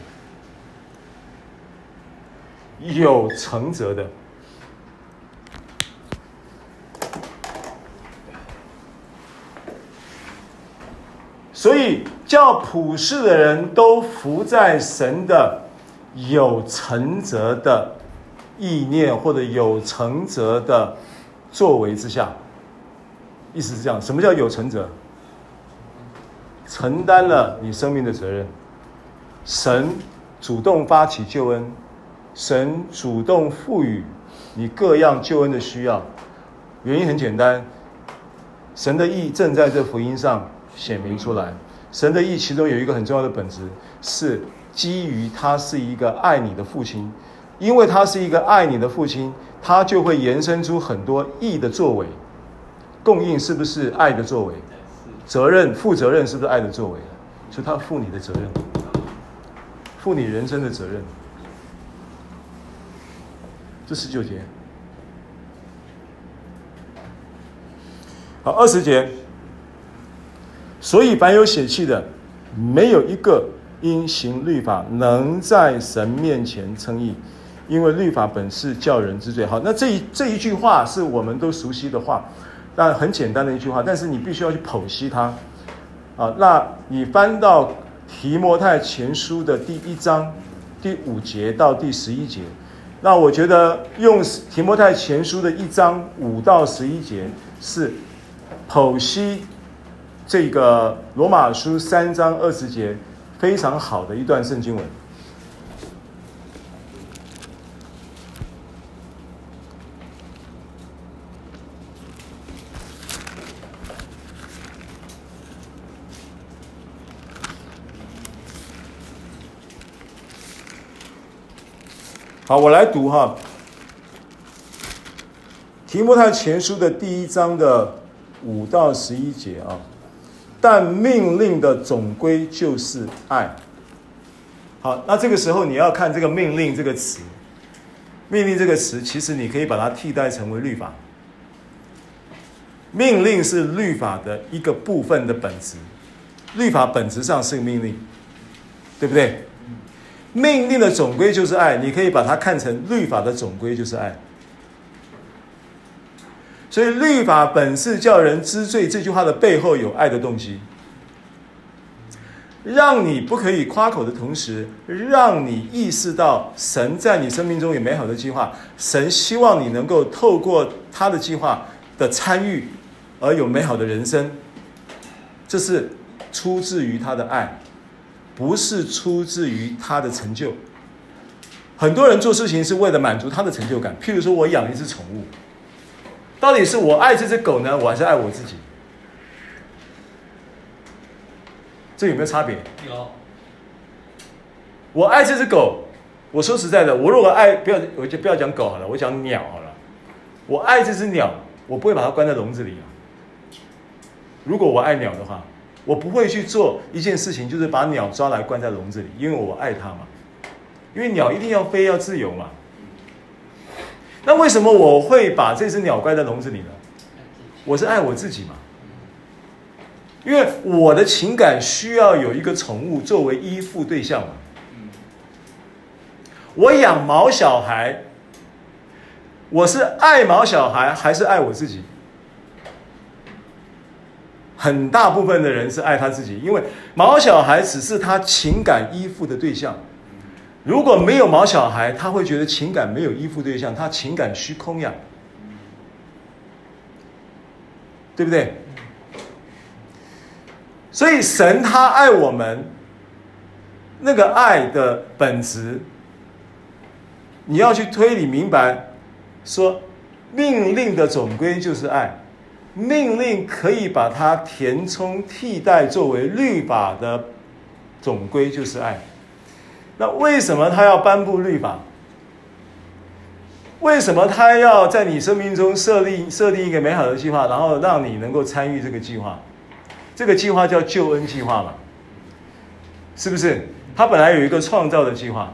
有承责的。所以，叫普世的人都服在神的有承责的意念或者有承责的作为之下，意思是这样。什么叫有承责？承担了你生命的责任。神主动发起救恩，神主动赋予你各样救恩的需要。原因很简单，神的意正在这福音上。显明出来，神的意其中有一个很重要的本质，是基于他是一个爱你的父亲，因为他是一个爱你的父亲，他就会延伸出很多义的作为。供应是不是爱的作为？责任负责任是不是爱的作为？所以他负你的责任，负你人生的责任。这十九节，好，二十节。所以，凡有血气的，没有一个因行律法能在神面前称义，因为律法本是叫人知罪。好，那这一这一句话是我们都熟悉的话，但很简单的一句话，但是你必须要去剖析它。啊，那你翻到提摩太前书的第一章第五节到第十一节，那我觉得用提摩太前书的一章五到十一节是剖析。这个罗马书三章二十节非常好的一段圣经文。好，我来读哈，提摩太前书的第一章的五到十一节啊。但命令的总归就是爱。好，那这个时候你要看这个“命令”这个词，“命令”这个词，其实你可以把它替代成为律法。命令是律法的一个部分的本质，律法本质上是个命令，对不对？命令的总归就是爱，你可以把它看成律法的总归就是爱。所以律法本是叫人知罪，这句话的背后有爱的动机，让你不可以夸口的同时，让你意识到神在你生命中有美好的计划，神希望你能够透过他的计划的参与而有美好的人生，这是出自于他的爱，不是出自于他的成就。很多人做事情是为了满足他的成就感，譬如说我养一只宠物。到底是我爱这只狗呢，我还是爱我自己？这有没有差别？有。我爱这只狗，我说实在的，我如果爱，不要，我就不要讲狗好了，我讲鸟好了。我爱这只鸟，我不会把它关在笼子里啊。如果我爱鸟的话，我不会去做一件事情，就是把鸟抓来关在笼子里，因为我爱它嘛。因为鸟一定要飞，要自由嘛。那为什么我会把这只鸟关在笼子里呢？我是爱我自己嘛，因为我的情感需要有一个宠物作为依附对象嘛。我养毛小孩，我是爱毛小孩还是爱我自己？很大部分的人是爱他自己，因为毛小孩只是他情感依附的对象。如果没有毛小孩，他会觉得情感没有依附对象，他情感虚空呀，对不对？所以神他爱我们，那个爱的本质，你要去推理明白，说命令的总归就是爱，命令可以把它填充替代作为律法的总归就是爱。那为什么他要颁布律法？为什么他要在你生命中设立设定一个美好的计划，然后让你能够参与这个计划？这个计划叫救恩计划嘛？是不是？他本来有一个创造的计划，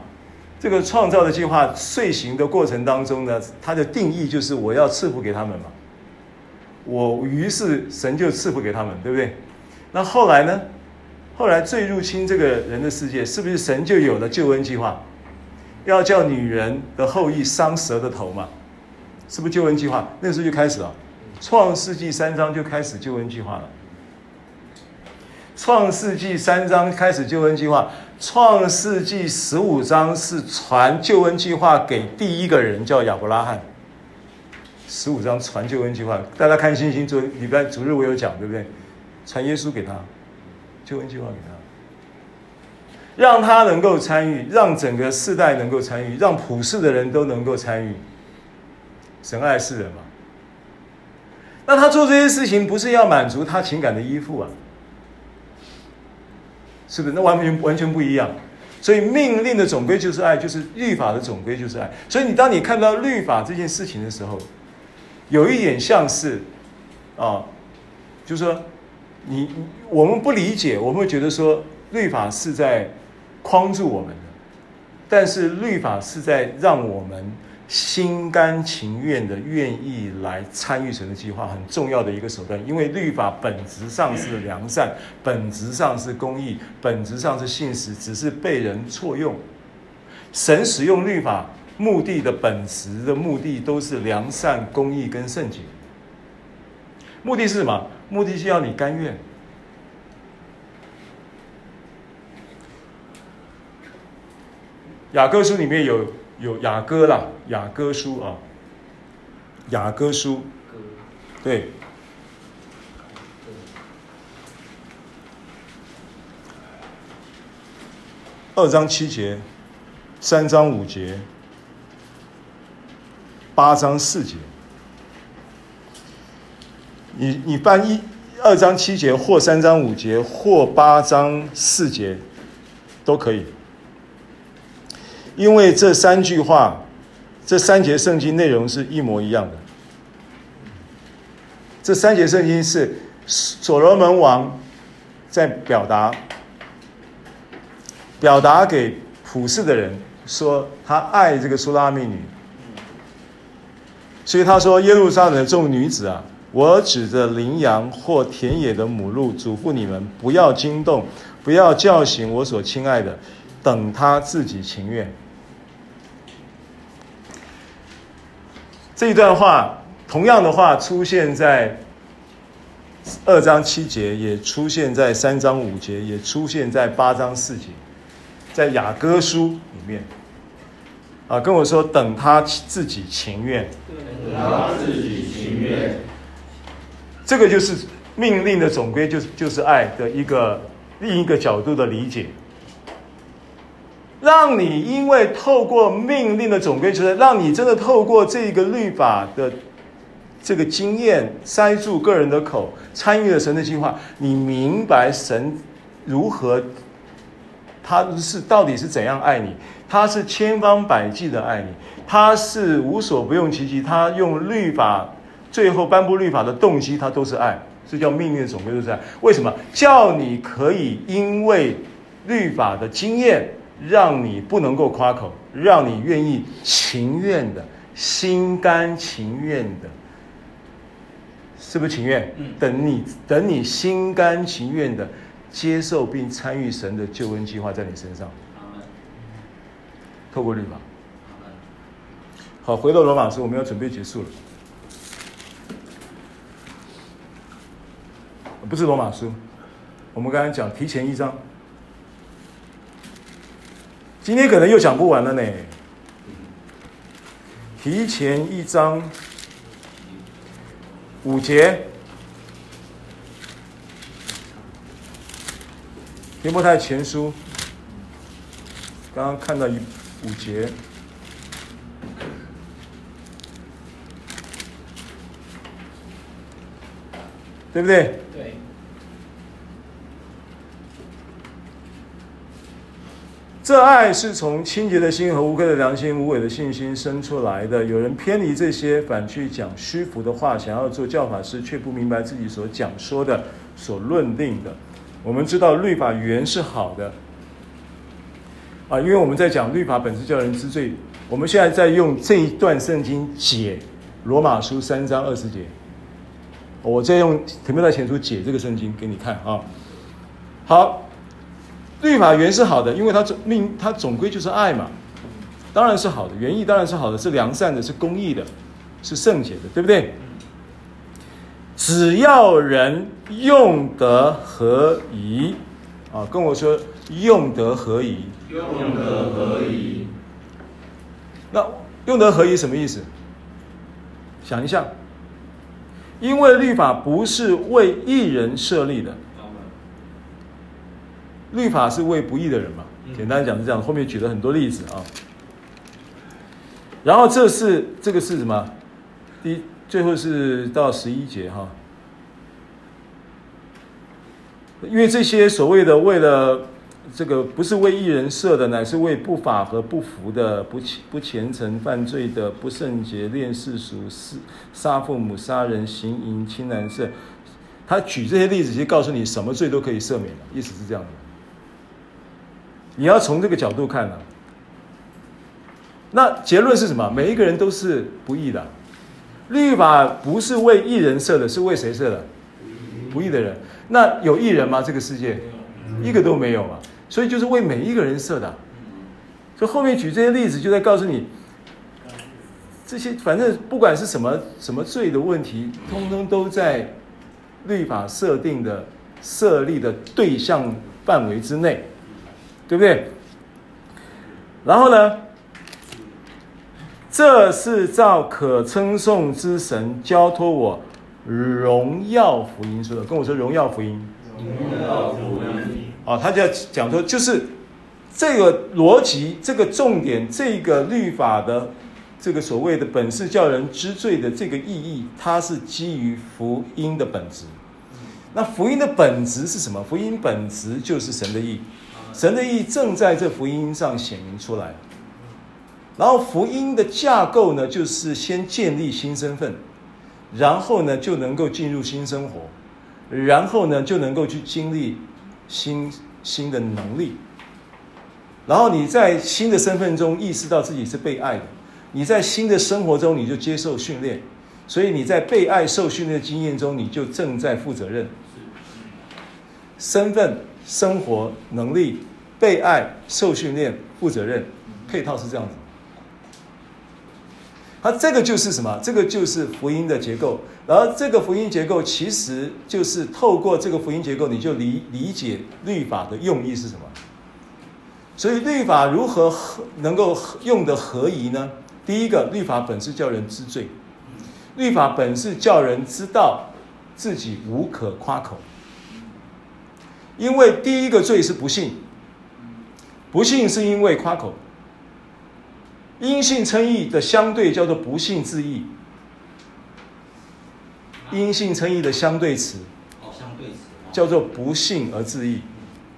这个创造的计划遂行的过程当中呢，它的定义就是我要赐福给他们嘛。我于是神就赐福给他们，对不对？那后来呢？后来最入侵这个人的世界，是不是神就有了救恩计划？要叫女人的后裔伤蛇的头嘛？是不是救恩计划？那时候就开始了，创世纪三章就开始救恩计划了。创世纪三章开始救恩计划，创世纪十五章是传救恩计划给第一个人，叫亚伯拉罕。十五章传救恩计划，大家看星星昨礼拜主日我有讲，对不对？传耶稣给他。救恩计划给他，让他能够参与，让整个世代能够参与，让普世的人都能够参与。神爱世人嘛？那他做这些事情不是要满足他情感的依附啊？是不是？那完全完全不一样。所以命令的总归就是爱，就是律法的总归就是爱。所以你当你看到律法这件事情的时候，有一点像是啊，就是说。你我们不理解，我们会觉得说律法是在框住我们的，但是律法是在让我们心甘情愿的愿意来参与神的计划，很重要的一个手段。因为律法本质上是良善，本质上是公义，本质上是信实，只是被人错用。神使用律法目的的本质的目的都是良善、公义跟圣洁。目的是什么？目的是要你甘愿。雅歌书里面有有雅歌啦，雅歌书啊，雅歌书，对，二章七节，三章五节，八章四节。你你翻一二章七节，或三章五节，或八章四节，都可以。因为这三句话，这三节圣经内容是一模一样的。这三节圣经是所罗门王在表达，表达给普世的人说他爱这个苏拉密女，所以他说耶路撒冷的众女子啊。我指着羚羊或田野的母鹿，嘱咐你们不要惊动，不要叫醒我所亲爱的，等他自己情愿。这一段话同样的话出现在二章七节，也出现在三章五节，也出现在八章四节，在雅歌书里面。啊，跟我说，等他自己情愿，等他自己情愿，这个就是命令的总归，就是就是爱的一个另一个角度的理解。让你因为透过命令的总归，就是让你真的透过这个律法的这个经验，塞住个人的口，参与了神的计划，你明白神如何，他是到底是怎样爱你。他是千方百计的爱你，他是无所不用其极，他用律法最后颁布律法的动机，它都是爱，这叫命令的总归都是爱。为什么？叫你可以因为律法的经验，让你不能够夸口，让你愿意情愿的、心甘情愿的，是不是情愿？等你等你心甘情愿的接受并参与神的救恩计划在你身上。透过律法，好，回到罗马书，我们要准备结束了。不是罗马书，我们刚才讲提前一章，今天可能又讲不完了呢。提前一章五节，提摩太前书，刚刚看到一。五节，对不对？对。这爱是从清洁的心和无愧的良心、无伪的信心生出来的。有人偏离这些，反去讲虚浮的话，想要做教法师，却不明白自己所讲说的、所论定的。我们知道律法原是好的。啊，因为我们在讲律法本是叫人知罪，我们现在在用这一段圣经解罗马书三章二十节，我在用提摩太前书解这个圣经给你看啊。好，律法原是好的，因为它总命它总归就是爱嘛，当然是好的，原意当然是好的，是良善的，是公义的，是圣洁的，对不对？只要人用得合宜，啊，跟我说用得合宜。用得合宜，那用得合宜什么意思？想一下，因为律法不是为一人设立的，律法是为不义的人嘛。简单讲是这样，后面举了很多例子啊。然后这是这个是什么？第，最后是到十一节哈。因为这些所谓的为了。这个不是为一人设的，乃是为不法和不服的、不不虔诚、犯罪的、不圣洁、恋世俗、是杀父母、杀人、行淫、亲男色。他举这些例子，其实告诉你什么罪都可以赦免的，意思是这样的。你要从这个角度看呢、那结论是什么？每一个人都是不义的。律法不是为义人设的，是为谁设的？不义的人。那有义人吗？这个世界一个都没有嘛。所以就是为每一个人设的，所以后面举这些例子，就在告诉你，这些反正不管是什么什么罪的问题，通通都在律法设定的设立的对象范围之内，对不对？然后呢，这是照可称颂之神交托我荣耀福音说的，跟我说荣耀福音。荣耀福音。啊，他就要讲说，就是这个逻辑，这个重点，这个律法的这个所谓的本是叫人知罪的这个意义，它是基于福音的本质。那福音的本质是什么？福音本质就是神的义，神的义正在这福音上显明出来。然后福音的架构呢，就是先建立新身份，然后呢就能够进入新生活，然后呢就能够去经历。新新的能力，然后你在新的身份中意识到自己是被爱的，你在新的生活中你就接受训练，所以你在被爱受训练的经验中，你就正在负责任。身份、生活、能力、被爱、受训练、负责任，配套是这样子。它这个就是什么？这个就是福音的结构。然后这个福音结构其实就是透过这个福音结构，你就理理解律法的用意是什么。所以律法如何能够用的合宜呢？第一个，律法本是叫人知罪，律法本是叫人知道自己无可夸口。因为第一个罪是不信，不信是因为夸口。因信称义的相对叫做不信自义。因信称义的相对词，哦，相对词叫做不信而自义。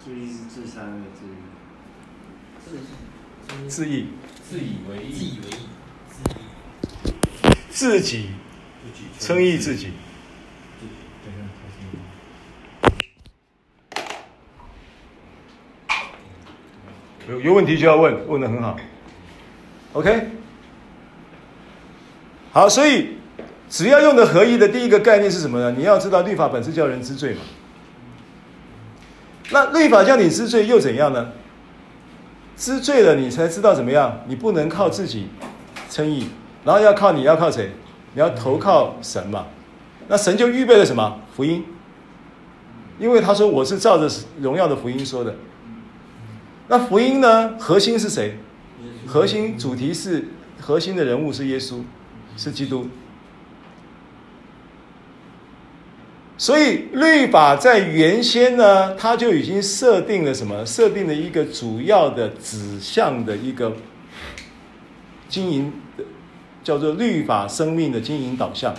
自义是自三的自义，自义，自以为自以义，为义，自己称义自己。有有问题就要问，问的很好。OK，好，所以只要用的合一的第一个概念是什么呢？你要知道律法本是叫人知罪嘛。那律法叫你知罪又怎样呢？知罪了，你才知道怎么样？你不能靠自己称义，然后要靠你要靠谁？你要投靠神嘛。那神就预备了什么？福音。因为他说我是照着荣耀的福音说的。那福音呢？核心是谁？核心主题是核心的人物是耶稣，是基督。所以律法在原先呢，它就已经设定了什么？设定了一个主要的指向的一个经营的，叫做律法生命的经营导向。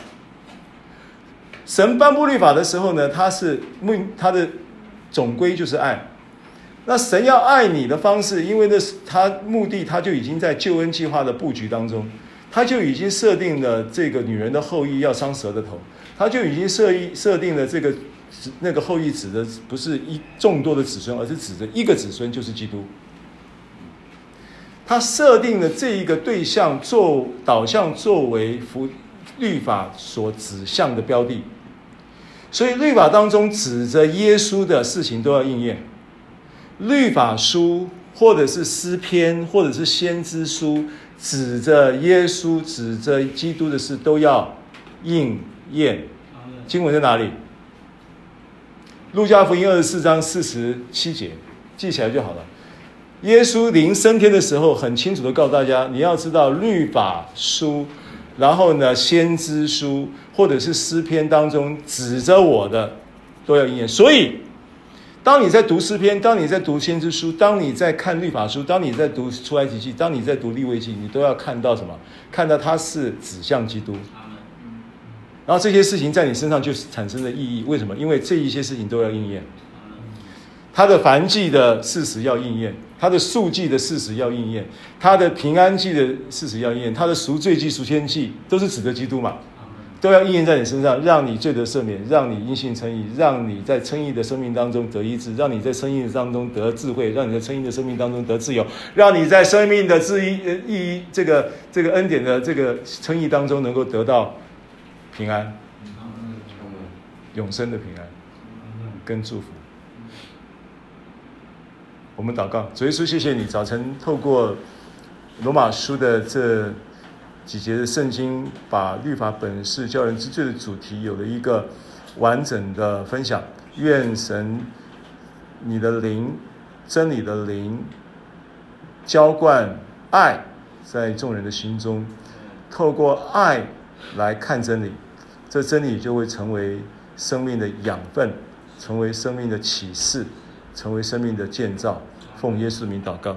神颁布律法的时候呢，它是目，它的总归就是爱。那神要爱你的方式，因为那是他目的，他就已经在救恩计划的布局当中，他就已经设定了这个女人的后裔要伤蛇的头，他就已经设一设定了这个那个后裔指的不是一众多的子孙，而是指着一个子孙就是基督。他设定了这一个对象作导向作为福律法所指向的标的，所以律法当中指着耶稣的事情都要应验。律法书，或者是诗篇，或者是先知书，指着耶稣、指着基督的事都要应验。经文在哪里？路加福音二十四章四十七节，记起来就好了。耶稣临升天的时候，很清楚的告诉大家：你要知道律法书，然后呢，先知书，或者是诗篇当中指着我的，都要应验。所以。当你在读诗篇，当你在读先知书，当你在看律法书，当你在读出埃及记，当你在读立位记，你都要看到什么？看到它是指向基督。然后这些事情在你身上就产生了意义。为什么？因为这一些事情都要应验。他的凡祭的事实要应验，他的赎祭的事实要应验，他的平安祭的事实要应验，他的赎罪祭、赎愆祭都是指的基督嘛。都要应验在你身上，让你罪得赦免，让你因信称义，让你在称义的生命当中得医治，让你在称义的当中得智慧，让你在称义的生命当中得自由，让你在生命的自义呃意义这个这个恩典的这个称义当中能够得到平安，永生的平安跟祝福。我们祷告，主耶稣，谢谢你早晨透过罗马书的这。几节的圣经把律法本是叫人知罪的主题有了一个完整的分享。愿神你的灵、真理的灵浇灌爱在众人的心中，透过爱来看真理，这真理就会成为生命的养分，成为生命的启示，成为生命的建造。奉耶稣名祷告。